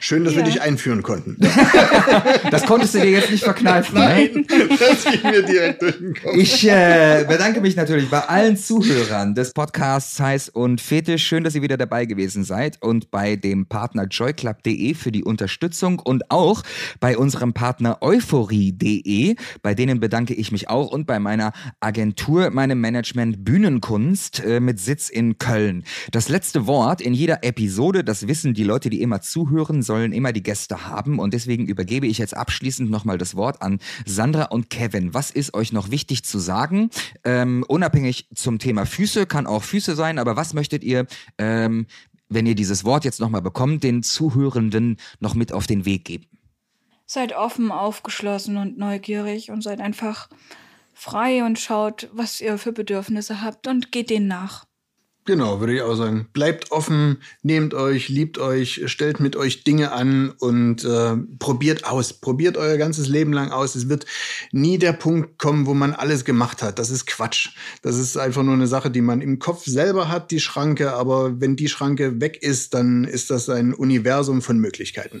Schön, dass ja. wir dich einführen konnten. das konntest du dir jetzt nicht verkneifen. Ne? Nein, ne? das ging mir direkt durch den Kopf. Ich äh, bedanke mich natürlich bei allen Zuhörern des Podcasts Heiß und Fetisch. Schön, dass ihr wieder dabei gewesen seid und bei dem Partner joyclub.de für die Unterstützung und auch bei unserem Partner euphorie.de. Bei denen bedanke ich mich auch und bei meiner Agentur, meinem Management Bühnenkunst äh, mit Sitz in Köln. Das letzte Wort in jeder Episode, das wissen die Leute, die immer zuhören sollen immer die Gäste haben. Und deswegen übergebe ich jetzt abschließend nochmal das Wort an Sandra und Kevin. Was ist euch noch wichtig zu sagen? Ähm, unabhängig zum Thema Füße, kann auch Füße sein, aber was möchtet ihr, ähm, wenn ihr dieses Wort jetzt nochmal bekommt, den Zuhörenden noch mit auf den Weg geben? Seid offen, aufgeschlossen und neugierig und seid einfach frei und schaut, was ihr für Bedürfnisse habt und geht denen nach. Genau, würde ich auch sagen. Bleibt offen, nehmt euch, liebt euch, stellt mit euch Dinge an und äh, probiert aus. Probiert euer ganzes Leben lang aus. Es wird nie der Punkt kommen, wo man alles gemacht hat. Das ist Quatsch. Das ist einfach nur eine Sache, die man im Kopf selber hat, die Schranke. Aber wenn die Schranke weg ist, dann ist das ein Universum von Möglichkeiten.